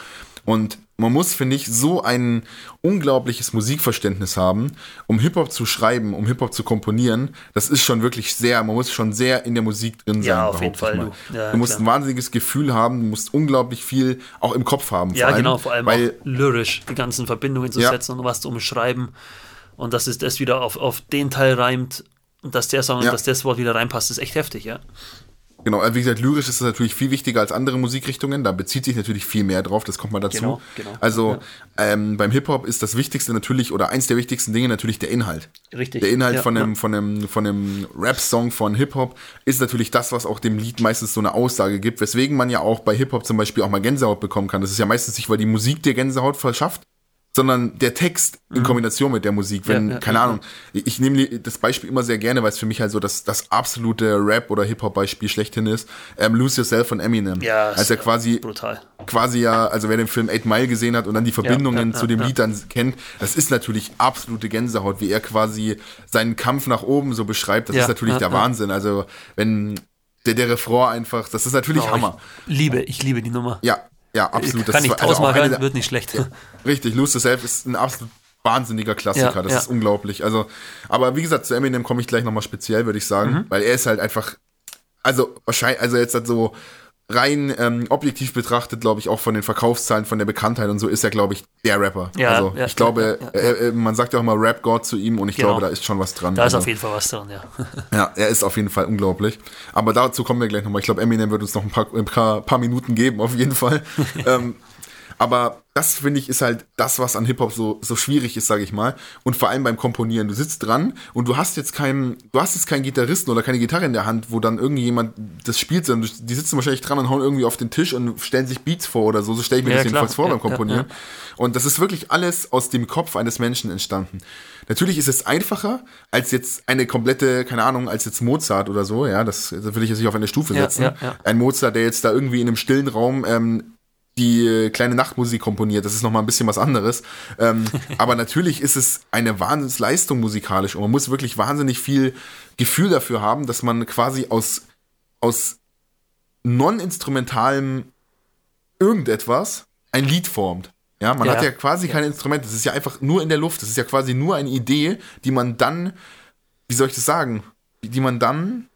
Und man muss, finde ich, so ein unglaubliches Musikverständnis haben, um Hip-Hop zu schreiben, um Hip-Hop zu komponieren. Das ist schon wirklich sehr, man muss schon sehr in der Musik drin sein. Ja, auf jeden Fall, mal. du. Ja, du musst klar. ein wahnsinniges Gefühl haben, du musst unglaublich viel auch im Kopf haben. Ja, genau, vor allem weil, auch lyrisch die ganzen Verbindungen zu Ja. setzen und was zu umschreiben. Und dass es das wieder auf, auf den Teil reimt und dass der Song, Ja. dass das Wort wieder reinpasst, ist echt heftig, ja. Genau, also wie gesagt, lyrisch ist das natürlich viel wichtiger als andere Musikrichtungen. Da bezieht sich natürlich viel mehr drauf, das kommt mal dazu. Genau, genau. Also ähm, beim Hip-Hop ist das Wichtigste natürlich, oder eins der wichtigsten Dinge natürlich der Inhalt. Richtig. Der Inhalt ja, von einem, ja. von einem, von einem Rap-Song von Hip-Hop ist natürlich das, was auch dem Lied meistens so eine Aussage gibt, weswegen man ja auch bei Hip-Hop zum Beispiel auch mal Gänsehaut bekommen kann. Das ist ja meistens nicht, weil die Musik dir Gänsehaut verschafft, sondern der Text in Kombination mit der Musik. Wenn, Mhm. Ja, ja, keine ja, Ahnung, ich, nehme das Beispiel immer sehr gerne, weil es für mich halt so das, das absolute Rap- oder Hip-Hop-Beispiel schlechthin ist. Ähm, Lose Yourself von Eminem. Ja, Als er ist, quasi brutal. quasi ja, also wer den Film Eight Mile gesehen hat und dann die Verbindungen zu dem. Lied dann kennt, das ist natürlich absolute Gänsehaut, wie er quasi seinen Kampf nach oben so beschreibt. Das ist natürlich der. Wahnsinn. Also wenn der, der Refrain einfach, das ist natürlich Oh, Hammer. Ich liebe, ich liebe die Nummer. Ja, ja, absolut. Kann ich also tausendmal eine hören, der- wird nicht schlecht. Richtig, Lose Yourself ist ein absolut wahnsinniger Klassiker. Ja, das ja. ist unglaublich. Also, aber wie gesagt, zu Eminem komme ich gleich nochmal speziell, würde ich sagen, Mhm. weil er ist halt einfach, also wahrscheinlich, also jetzt halt so rein ähm, objektiv betrachtet, glaube ich, auch von den Verkaufszahlen, von der Bekanntheit und so, ist er, glaube ich, der Rapper. Ja, also ja, ich glaube, ja, ja, äh, äh, man sagt ja auch mal Rap-God zu ihm und ich Genau. glaube, da ist schon was dran. Da ist also, auf jeden Fall was dran, ja. ja, er ist auf jeden Fall unglaublich. Aber dazu kommen wir gleich nochmal. Ich glaube, Eminem wird uns noch ein paar, ein paar, paar Minuten geben, auf jeden Fall. ähm, aber das finde ich ist halt das, was an Hip-Hop so, so schwierig ist, sage ich mal. Und vor allem beim Komponieren. Du sitzt dran und du hast jetzt keinen, du hast jetzt keinen Gitarristen oder keine Gitarre in der Hand, wo dann irgendjemand das spielt, sondern die sitzen wahrscheinlich dran und hauen irgendwie auf den Tisch und stellen sich Beats vor oder so. So stelle ich mir Ja, das jedenfalls vor Ja, beim Komponieren. ja, Und das ist wirklich alles aus dem Kopf eines Menschen entstanden. Natürlich ist es einfacher als jetzt eine komplette, keine Ahnung, als jetzt Mozart oder so, ja, das, das will ich jetzt nicht auf eine Stufe setzen. Ein Mozart, der jetzt da irgendwie in einem stillen Raum ähm, die äh, kleine Nachtmusik komponiert, das ist nochmal ein bisschen was anderes. Ähm, aber natürlich ist es eine Wahnsinnsleistung musikalisch und man muss wirklich wahnsinnig viel Gefühl dafür haben, dass man quasi aus, aus non-instrumentalem irgendetwas ein Lied formt. Ja, man Ja. hat ja quasi kein Instrument, das ist ja einfach nur in der Luft, das ist ja quasi nur eine Idee, die man dann, wie soll ich das sagen, die man dann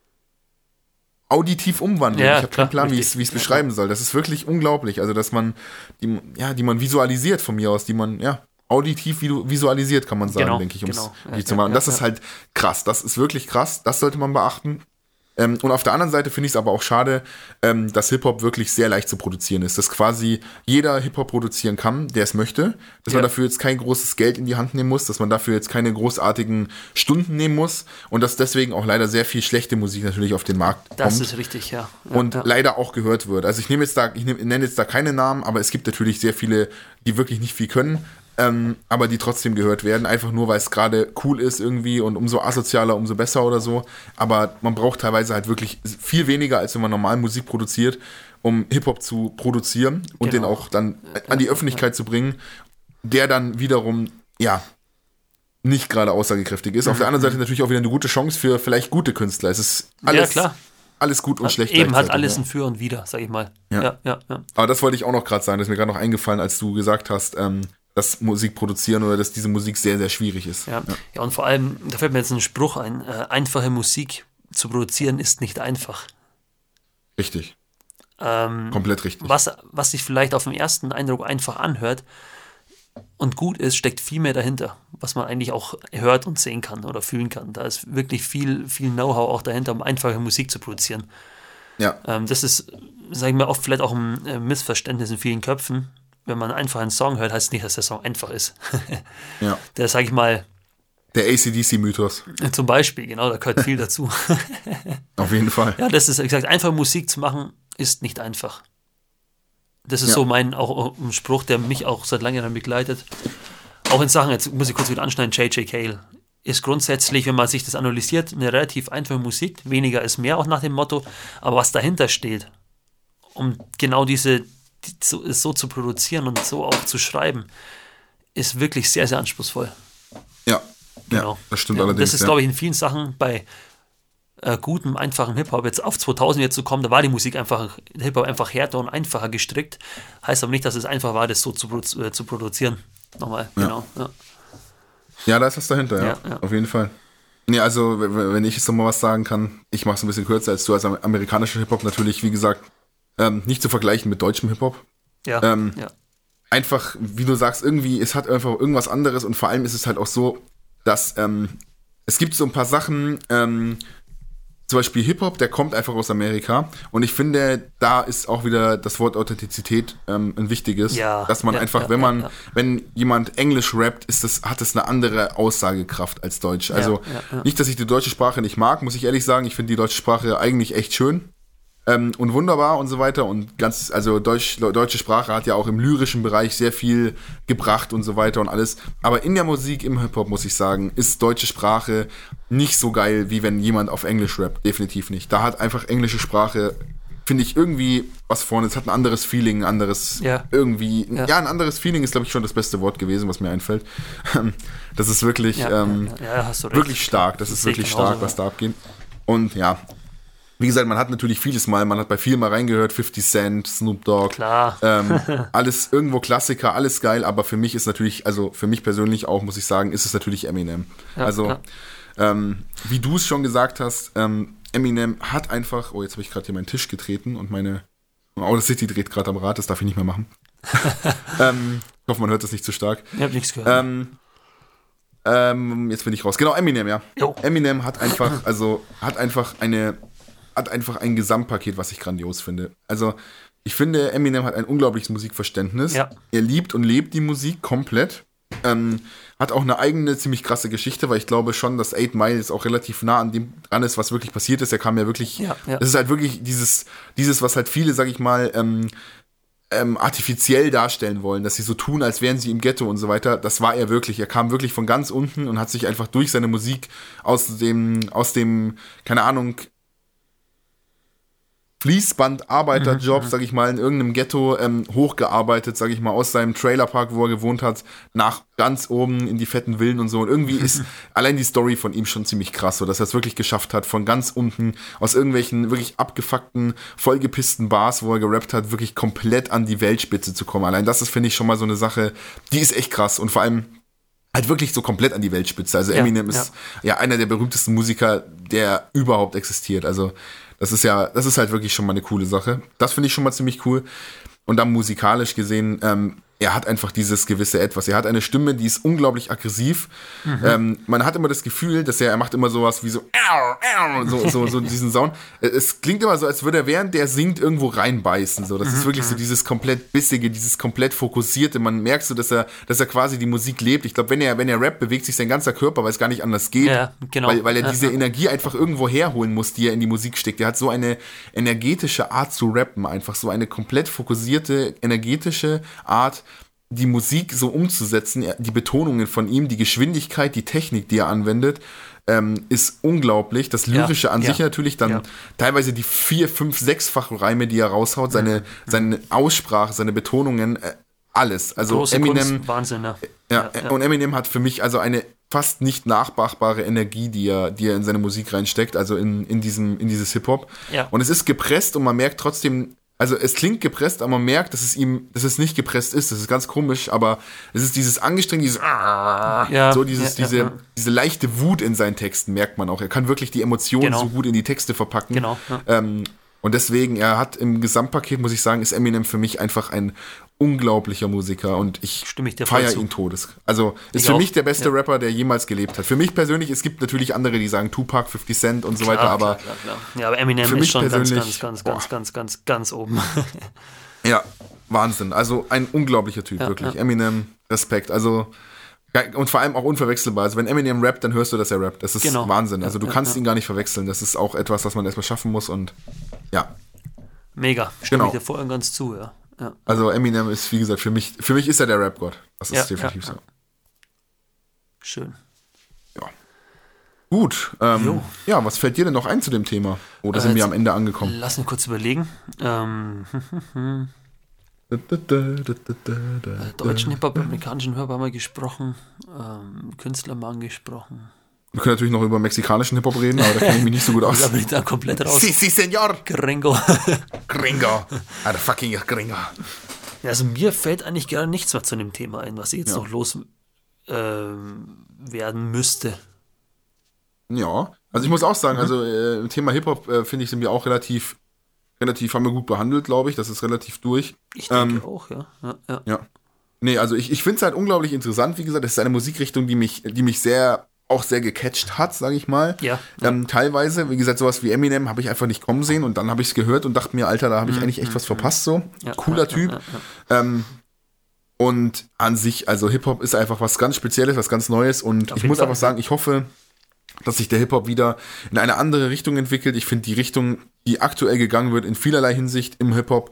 auditiv umwandelt. Ja, ich habe keinen Plan, wie ich es beschreiben soll. Das ist wirklich unglaublich. Also, dass man, die, ja, die man visualisiert von mir aus, die man, ja, auditiv visu- visualisiert, kann man sagen, Genau, denke ich, um es genau. Ja, zu machen. Und das ist halt krass. Das ist wirklich krass. Das sollte man beachten. Ähm, und auf der anderen Seite finde ich es aber auch schade, ähm, dass Hip-Hop wirklich sehr leicht zu produzieren ist. Dass quasi jeder Hip-Hop produzieren kann, der es möchte. Dass man Ja. dafür jetzt kein großes Geld in die Hand nehmen muss, dass man dafür jetzt keine großartigen Stunden nehmen muss. Und dass deswegen auch leider sehr viel schlechte Musik natürlich auf den Markt Das kommt ist richtig, ja. ja und ja. leider auch gehört wird. Also ich nehme jetzt da, ich nenne jetzt da keine Namen, aber es gibt natürlich sehr viele, die wirklich nicht viel können, ähm, aber die trotzdem gehört werden, einfach nur weil es gerade cool ist irgendwie und umso asozialer, umso besser oder so. Aber man braucht teilweise halt wirklich viel weniger, als wenn man normal Musik produziert, um Hip-Hop zu produzieren und den Genau. auch dann an die Öffentlichkeit zu bringen, der dann wiederum, ja, nicht gerade aussagekräftig ist. Auf der anderen Seite natürlich auch wieder eine gute Chance für vielleicht gute Künstler. Es ist alles, klar. alles gut und schlecht. Eben hat alles ja. ein Für und Wider, sag ich mal. Ja. Ja, ja, ja. Aber das wollte ich auch noch gerade sagen, das ist mir gerade noch eingefallen, als du gesagt hast, ähm, dass Musik produzieren oder dass diese Musik sehr, sehr schwierig ist. Ja. ja, und vor allem, da fällt mir jetzt ein Spruch ein, äh, einfache Musik zu produzieren ist nicht einfach. Richtig. Ähm, Komplett richtig. was, was sich vielleicht auf den ersten Eindruck einfach anhört und gut ist, steckt viel mehr dahinter, was man eigentlich auch hört und sehen kann oder fühlen kann. Da ist wirklich viel, viel Know-how auch dahinter, um einfache Musik zu produzieren. Ja, Ähm, das ist, sage ich mal, oft vielleicht auch ein äh, Missverständnis in vielen Köpfen. Wenn man einfach einen Song hört, heißt es nicht, dass der Song einfach ist. ja. der, sage ich mal, Der ACDC-Mythos. zum Beispiel, genau, da gehört viel dazu. Auf jeden Fall. Ja, das ist, wie gesagt, einfach Musik zu machen, ist nicht einfach. Das ist Ja. so mein auch ein Spruch, der mich auch seit langem begleitet. Auch in Sachen, jetzt muss ich kurz wieder anschneiden, J.J. Cale ist grundsätzlich, wenn man sich das analysiert, eine relativ einfache Musik. Weniger ist mehr, auch nach dem Motto. Aber was dahinter steht, um genau diese so, so zu produzieren und so auch zu schreiben, ist wirklich sehr, sehr anspruchsvoll. Ja, Genau. ja das stimmt Ja, allerdings. Das ist, ja. glaube ich, in vielen Sachen bei äh, gutem, einfachen Hip-Hop jetzt auf 2000 jetzt zu kommen, da war die Musik einfach, Hip-Hop einfach härter und einfacher gestrickt. Heißt aber nicht, dass es einfach war, das so zu, äh, zu produzieren. Nochmal, genau. Ja. Da ist was dahinter, ja. Auf jeden Fall. Nee, also, wenn ich jetzt noch mal was sagen kann, ich mache es ein bisschen kürzer als du. als amerikanischer Hip-Hop natürlich, wie gesagt, ähm, nicht zu vergleichen mit deutschem Hip-Hop. Ja, Ähm, ja. einfach, wie du sagst, irgendwie, es hat einfach irgendwas anderes und vor allem ist es halt auch so, dass ähm, es gibt so ein paar Sachen, ähm, zum Beispiel Hip-Hop, der kommt einfach aus Amerika und ich finde, da ist auch wieder das Wort Authentizität ähm, ein wichtiges, Ja, dass man ja, einfach, ja, wenn man, wenn jemand Englisch rappt, ist das, hat das eine andere Aussagekraft als Deutsch. Also nicht, dass ich die deutsche Sprache nicht mag, muss ich ehrlich sagen, ich finde die deutsche Sprache eigentlich echt schön ähm, und wunderbar und so weiter. Und ganz, also Deutsch, deutsche Sprache hat ja auch im lyrischen Bereich sehr viel gebracht und so weiter und alles. Aber in der Musik, im Hip-Hop, muss ich sagen, ist deutsche Sprache nicht so geil, wie wenn jemand auf Englisch rappt. Definitiv nicht. Da hat einfach englische Sprache, finde ich, irgendwie was vorne. Es hat ein anderes Feeling, ein anderes, Ja. irgendwie, ja. Ja. ein anderes Feeling ist, glaube ich, schon das beste Wort gewesen, was mir einfällt. Das ist wirklich, Ja, ähm, wirklich stark. Das ist wirklich stark, was da abgeht. Und ja, wie gesagt, man hat natürlich vieles mal, man hat bei viel mal reingehört, 50 Cent, Snoop Dogg, Klar. ähm, alles irgendwo Klassiker, alles geil, aber für mich ist natürlich, also für mich persönlich auch, muss ich sagen, ist es natürlich Eminem. Ja, also, ähm, wie du es schon gesagt hast, ähm, Eminem hat einfach, oh, jetzt habe ich gerade hier meinen Tisch getreten und meine City dreht gerade am Rad, das darf ich nicht mehr machen. ähm, ich hoffe, man hört das nicht zu stark. Ich habe nichts gehört. Ähm, ähm, jetzt bin ich raus. Genau, Eminem, ja. Jo. Eminem hat einfach, also hat einfach eine, hat einfach ein Gesamtpaket, was ich grandios finde. Also ich finde, Eminem hat ein unglaubliches Musikverständnis. Ja. Er liebt und lebt die Musik komplett. Ähm, hat auch eine eigene ziemlich krasse Geschichte, weil ich glaube schon, dass Eight Mile jetzt auch relativ nah an dem dran ist, was wirklich passiert ist. Er kam ja wirklich, Ja, ja. es ist halt wirklich dieses, dieses, was halt viele, sag ich mal, ähm, ähm, artifiziell darstellen wollen, dass sie so tun, als wären sie im Ghetto und so weiter. Das war er wirklich. Er kam wirklich von ganz unten und hat sich einfach durch seine Musik aus dem, aus dem, keine Ahnung, Fließband-Arbeiterjob, sag ich mal, in irgendeinem Ghetto ähm, hochgearbeitet, sag ich mal, aus seinem Trailerpark, wo er gewohnt hat, nach ganz oben in die fetten Villen und so. Und irgendwie ist allein die Story von ihm schon ziemlich krass, so dass er es wirklich geschafft hat, von ganz unten aus irgendwelchen wirklich abgefuckten, vollgepissten Bars, wo er gerappt hat, wirklich komplett an die Weltspitze zu kommen. Allein das ist, finde ich, schon mal so eine Sache, die ist echt krass. Und vor allem halt wirklich so komplett an die Weltspitze. Also Ja, Eminem ist ja. einer der berühmtesten Musiker, der überhaupt existiert. Also das ist ja, das ist halt wirklich schon mal eine coole Sache. Das finde ich schon mal ziemlich cool. Und dann musikalisch gesehen, ähm, er hat einfach dieses gewisse Etwas. Er hat eine Stimme, die ist unglaublich aggressiv. Ähm, man hat immer das Gefühl, dass er, er macht immer sowas wie so, so, so, so diesen Sound. Es klingt immer so, als würde er während der singt irgendwo reinbeißen. So, das ist wirklich so dieses komplett bissige, dieses komplett fokussierte. Man merkt so, dass er, dass er quasi die Musik lebt. Ich glaube, wenn er, wenn er rappt, bewegt sich sein ganzer Körper, weil es gar nicht anders geht. Ja, genau. Weil, weil er diese ja. Energie einfach irgendwo herholen muss, die er in die Musik steckt. Er hat so eine energetische Art zu rappen, einfach so eine komplett fokussierte, energetische Art, die Musik so umzusetzen. Die Betonungen von ihm, die Geschwindigkeit, die Technik, die er anwendet, ähm, ist unglaublich. Das Lyrische an ja, sich natürlich, dann ja. teilweise die vier, fünf, sechsfach Reime, die er raushaut, seine, seine Aussprache, seine Betonungen, äh, alles. Also Große Eminem, Kunst, Wahnsinn, ja. ja, und Eminem hat für mich also eine fast nicht nachmachbare Energie, die er, die er in seine Musik reinsteckt, also in, in, diesem, in dieses Hip-Hop. Ja. Und es ist gepresst und man merkt trotzdem, also es klingt gepresst, aber man merkt, dass es ihm, dass es nicht gepresst ist. Das ist ganz komisch, aber es ist dieses angestrengte, dieses Ja, so dieses, ja, ja, diese, diese leichte Wut in seinen Texten merkt man auch. Er kann wirklich die Emotionen Genau. so gut in die Texte verpacken. Genau. Ähm, und deswegen, er hat im Gesamtpaket, muss ich sagen, ist Eminem für mich einfach ein unglaublicher Musiker und ich ich feiere ihn todes. Also ist Ich für auch, mich der beste ja. Rapper, der jemals gelebt hat. Für mich persönlich, es gibt natürlich andere, die sagen Tupac, 50 Cent und so weiter, Klar, aber klar, klar. Ja, aber Eminem für ist mich schon ganz, ganz, persönlich, ganz, boah. ganz, ganz, ganz, ganz oben. ja, Wahnsinn. Also ein unglaublicher Typ, Ja, wirklich. ja. Eminem, Respekt. Also und vor allem auch unverwechselbar. Also wenn Eminem rappt, dann hörst du, dass er rappt. Das ist Genau. Wahnsinn. Also du kannst ihn gar nicht verwechseln. Das ist auch etwas, was man erstmal schaffen muss und ja. Mega. Stimme Genau. ich dir voll und ganz zu, ja. Ja. Also Eminem ist, wie gesagt, für mich, für mich ist er der Rap-Gott. Das ist Ja, definitiv ja, so. Schön. Ja. Gut. Ähm, ja, was fällt dir denn noch ein zu dem Thema? Oder Äh, sind wir am Ende angekommen? Lass mich kurz überlegen. Ähm, deutschen Hip-Hop, amerikanischen Hip-Hop haben wir gesprochen, ähm, Künstler mal angesprochen. Wir können natürlich noch über mexikanischen Hip-Hop reden, aber da kenne ich mich nicht so gut Da aus. bin ich da komplett raus. Si, si, senor. Gringo. Gringo. Ah, der fucking Gringo. Ja, also mir fällt eigentlich gar nichts mehr zu dem Thema ein, was jetzt Ja. noch los ähm, werden müsste. Ja, also ich muss auch sagen, also äh, im Thema Hip-Hop äh, finde ich, sind wir auch relativ, relativ, haben wir gut behandelt, glaube ich. Das ist relativ durch. Ich denke Ähm, auch, ja. ja, ja. Ja. Nee, also ich, ich finde es halt unglaublich interessant. Wie gesagt, es ist eine Musikrichtung, die mich, die mich sehr, auch sehr gecatcht hat, sage ich mal. Ja. Ähm, teilweise, wie gesagt, sowas wie Eminem habe ich einfach nicht kommen sehen und dann habe ich es gehört und dachte mir, Alter, da habe ich eigentlich echt was verpasst, so. Mhm, Ja, Cooler ja, Typ. Ähm, und an sich, also Hip-Hop ist einfach was ganz Spezielles, was ganz Neues und Auf ich muss Fall, einfach sagen, ich hoffe, dass sich der Hip-Hop wieder in eine andere Richtung entwickelt. Ich finde, die Richtung, die aktuell gegangen wird, in vielerlei Hinsicht im Hip-Hop,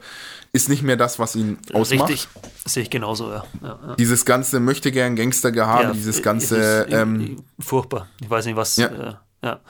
ist nicht mehr das, was ihn ausmacht. Richtig, sehe ich genauso, ja. ja, ja. Dieses ganze möchte gern Gangstergehabe, Ja, dieses ganze, äh, ähm, furchtbar. Ich weiß nicht, was. Ja. Äh, ja.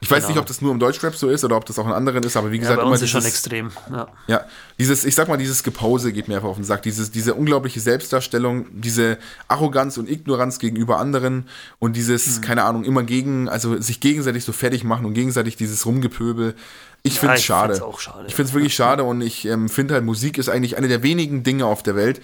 Ich weiß genau. nicht, ob das nur im Deutschrap so ist oder ob das auch in anderen ist, aber wie ja, gesagt, bei immer uns ist schon dieses, extrem. Ja. ja, dieses, ich sag mal, dieses Gepose geht mir einfach auf den Sack, dieses, diese unglaubliche Selbstdarstellung, diese Arroganz und Ignoranz gegenüber anderen und Mhm. dieses, keine Ahnung, immer gegen, also sich gegenseitig so fertig machen und gegenseitig dieses Rumgepöbel. Ich finde es ich schade. schade, Ich finde es wirklich schade und ich ähm, finde halt, Musik ist eigentlich eine der wenigen Dinge auf der Welt,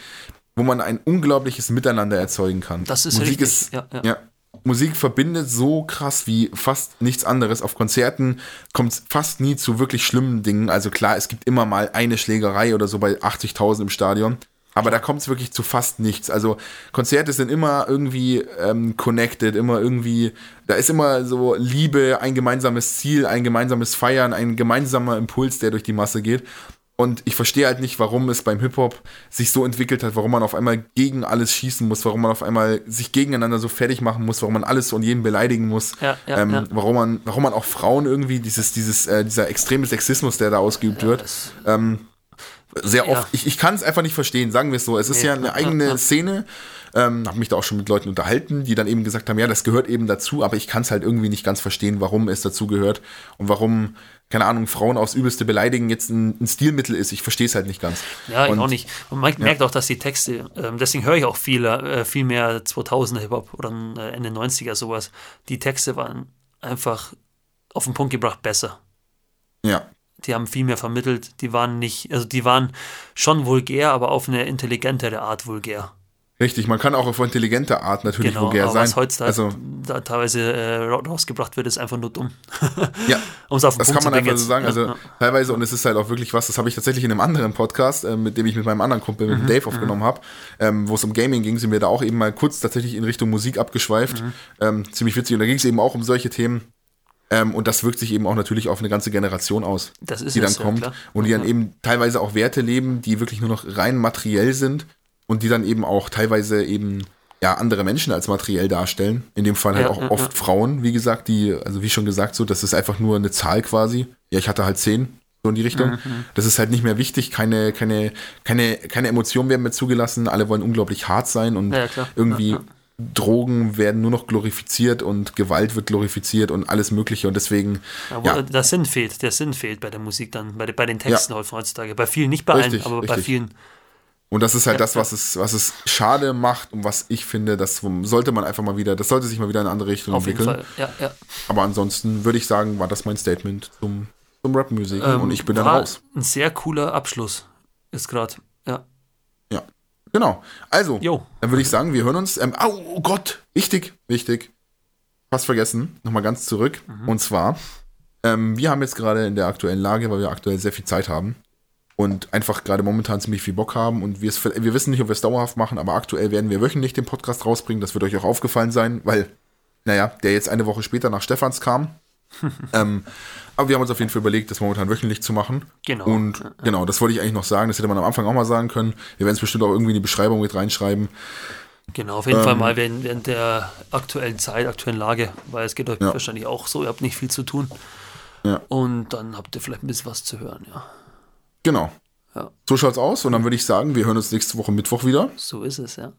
wo man ein unglaubliches Miteinander erzeugen kann. Das ist Musik richtig, Ist, ja, ja. ja. Musik verbindet so krass wie fast nichts anderes. Auf Konzerten kommt es fast nie zu wirklich schlimmen Dingen. Also klar, es gibt immer mal eine Schlägerei oder so bei 80.000 im Stadion. Aber da kommt es wirklich zu fast nichts. Also Konzerte sind immer irgendwie ähm, connected, immer irgendwie, da ist immer so Liebe, ein gemeinsames Ziel, ein gemeinsames Feiern, ein gemeinsamer Impuls, der durch die Masse geht. Und ich verstehe halt nicht, warum es beim Hip-Hop sich so entwickelt hat, warum man auf einmal gegen alles schießen muss, warum man auf einmal sich gegeneinander so fertig machen muss, warum man alles und jeden beleidigen muss, Ja, ja, ähm, ja. warum man, warum man auch Frauen irgendwie dieses, dieses, äh, dieser extreme Sexismus, der da ausgeübt wird, ähm, sehr oft. Ich, ich kann es einfach nicht verstehen, sagen wir es so. Es ist Nee, ja eine eigene. Szene. Ähm, habe mich da auch schon mit Leuten unterhalten, die dann eben gesagt haben, ja, das gehört eben dazu, aber ich kann es halt irgendwie nicht ganz verstehen, warum es dazu gehört und warum, keine Ahnung, Frauen aufs Übelste beleidigen jetzt ein, ein Stilmittel ist. Ich verstehe es halt nicht ganz. Ja, ich und, auch nicht. Und man merkt auch, dass die Texte, ähm, deswegen höre ich auch viel, äh, viel mehr 2000er Hip-Hop oder äh, Ende 90er sowas. Die Texte waren einfach auf den Punkt gebracht besser. Ja, Die haben viel mehr vermittelt. Die waren nicht, also die waren schon vulgär, aber auf eine intelligentere Art vulgär. Richtig. Man kann auch auf intelligente Art natürlich Genau, vulgär aber sein. was heutzutage also, da teilweise äh, ra- rausgebracht wird, ist einfach nur dumm. ja, um es auf den Das Punkt kann man einfach jetzt. so sagen. Ja, Also ja. teilweise, und es ist halt auch wirklich was, das habe ich tatsächlich in einem anderen Podcast, äh, mit dem ich mit meinem anderen Kumpel, Mhm, mit Dave, aufgenommen habe, ähm, wo es um Gaming ging, sind wir da auch eben mal kurz tatsächlich in Richtung Musik abgeschweift. Mhm. Ähm, ziemlich witzig. Und da ging es eben auch um solche Themen. Ähm, und das wirkt sich eben auch natürlich auf eine ganze Generation aus, Das ist die dann ja, kommt. klar. und die dann Ja. eben teilweise auch Werte leben, die wirklich nur noch rein materiell sind und die dann eben auch teilweise eben ja, andere Menschen als materiell darstellen. In dem Fall halt Ja, auch ja, oft ja. Frauen, wie gesagt, die, also wie schon gesagt, so, das ist einfach nur eine Zahl quasi. Ja, ich hatte halt zehn, so in die Richtung. Mhm, Das ist halt nicht mehr wichtig, keine, keine, keine, keine Emotionen werden mehr zugelassen, alle wollen unglaublich hart sein und irgendwie. Drogen werden nur noch glorifiziert und Gewalt wird glorifiziert und alles Mögliche und deswegen, ja, der Sinn fehlt, der Sinn fehlt bei der Musik dann, bei, bei den Texten heutzutage. Bei vielen, nicht bei Richtig, allen, aber bei richtig. vielen. Und das ist halt das, was es, was es schade macht und was ich finde, das sollte man einfach mal wieder, das sollte sich mal wieder in eine andere Richtung Auf jeden entwickeln. Fall. Ja, ja. Aber ansonsten würde ich sagen, war das mein Statement zum, zum Rap-Musik Ähm, und ich bin dann raus. Ein sehr cooler Abschluss ist gerade. Ja. Ja. Genau. Also, Jo. dann würde ich sagen, wir hören uns. Ähm, au, oh Gott, wichtig, wichtig. Fast vergessen. Nochmal ganz zurück. Mhm. Und zwar, ähm, wir haben jetzt gerade in der aktuellen Lage, weil wir aktuell sehr viel Zeit haben und einfach gerade momentan ziemlich viel Bock haben und wir, wir wissen nicht, ob wir es dauerhaft machen, aber aktuell werden wir wöchentlich den Podcast rausbringen. Das wird euch auch aufgefallen sein, weil, naja, der jetzt eine Woche später nach Stefans kam. ähm, aber wir haben uns auf jeden Fall überlegt, das momentan wöchentlich zu machen. Genau. Und genau, das wollte ich eigentlich noch sagen. Das hätte man am Anfang auch mal sagen können. Wir werden es bestimmt auch irgendwie in die Beschreibung mit reinschreiben. Genau, auf jeden Ähm. Fall mal während, während der aktuellen Zeit, aktuellen Lage, weil es geht euch Ja. wahrscheinlich auch so, ihr habt nicht viel zu tun. Ja. Und dann habt ihr vielleicht ein bisschen was zu hören, ja. Genau. Ja. So schaut's aus. Und dann würde ich sagen, wir hören uns nächste Woche Mittwoch wieder. So ist es, ja.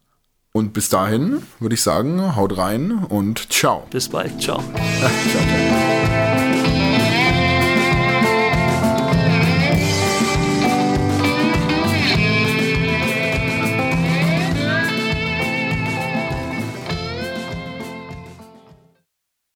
Und bis dahin würde ich sagen, haut rein und ciao. Bis bald. Ciao. ciao, ciao.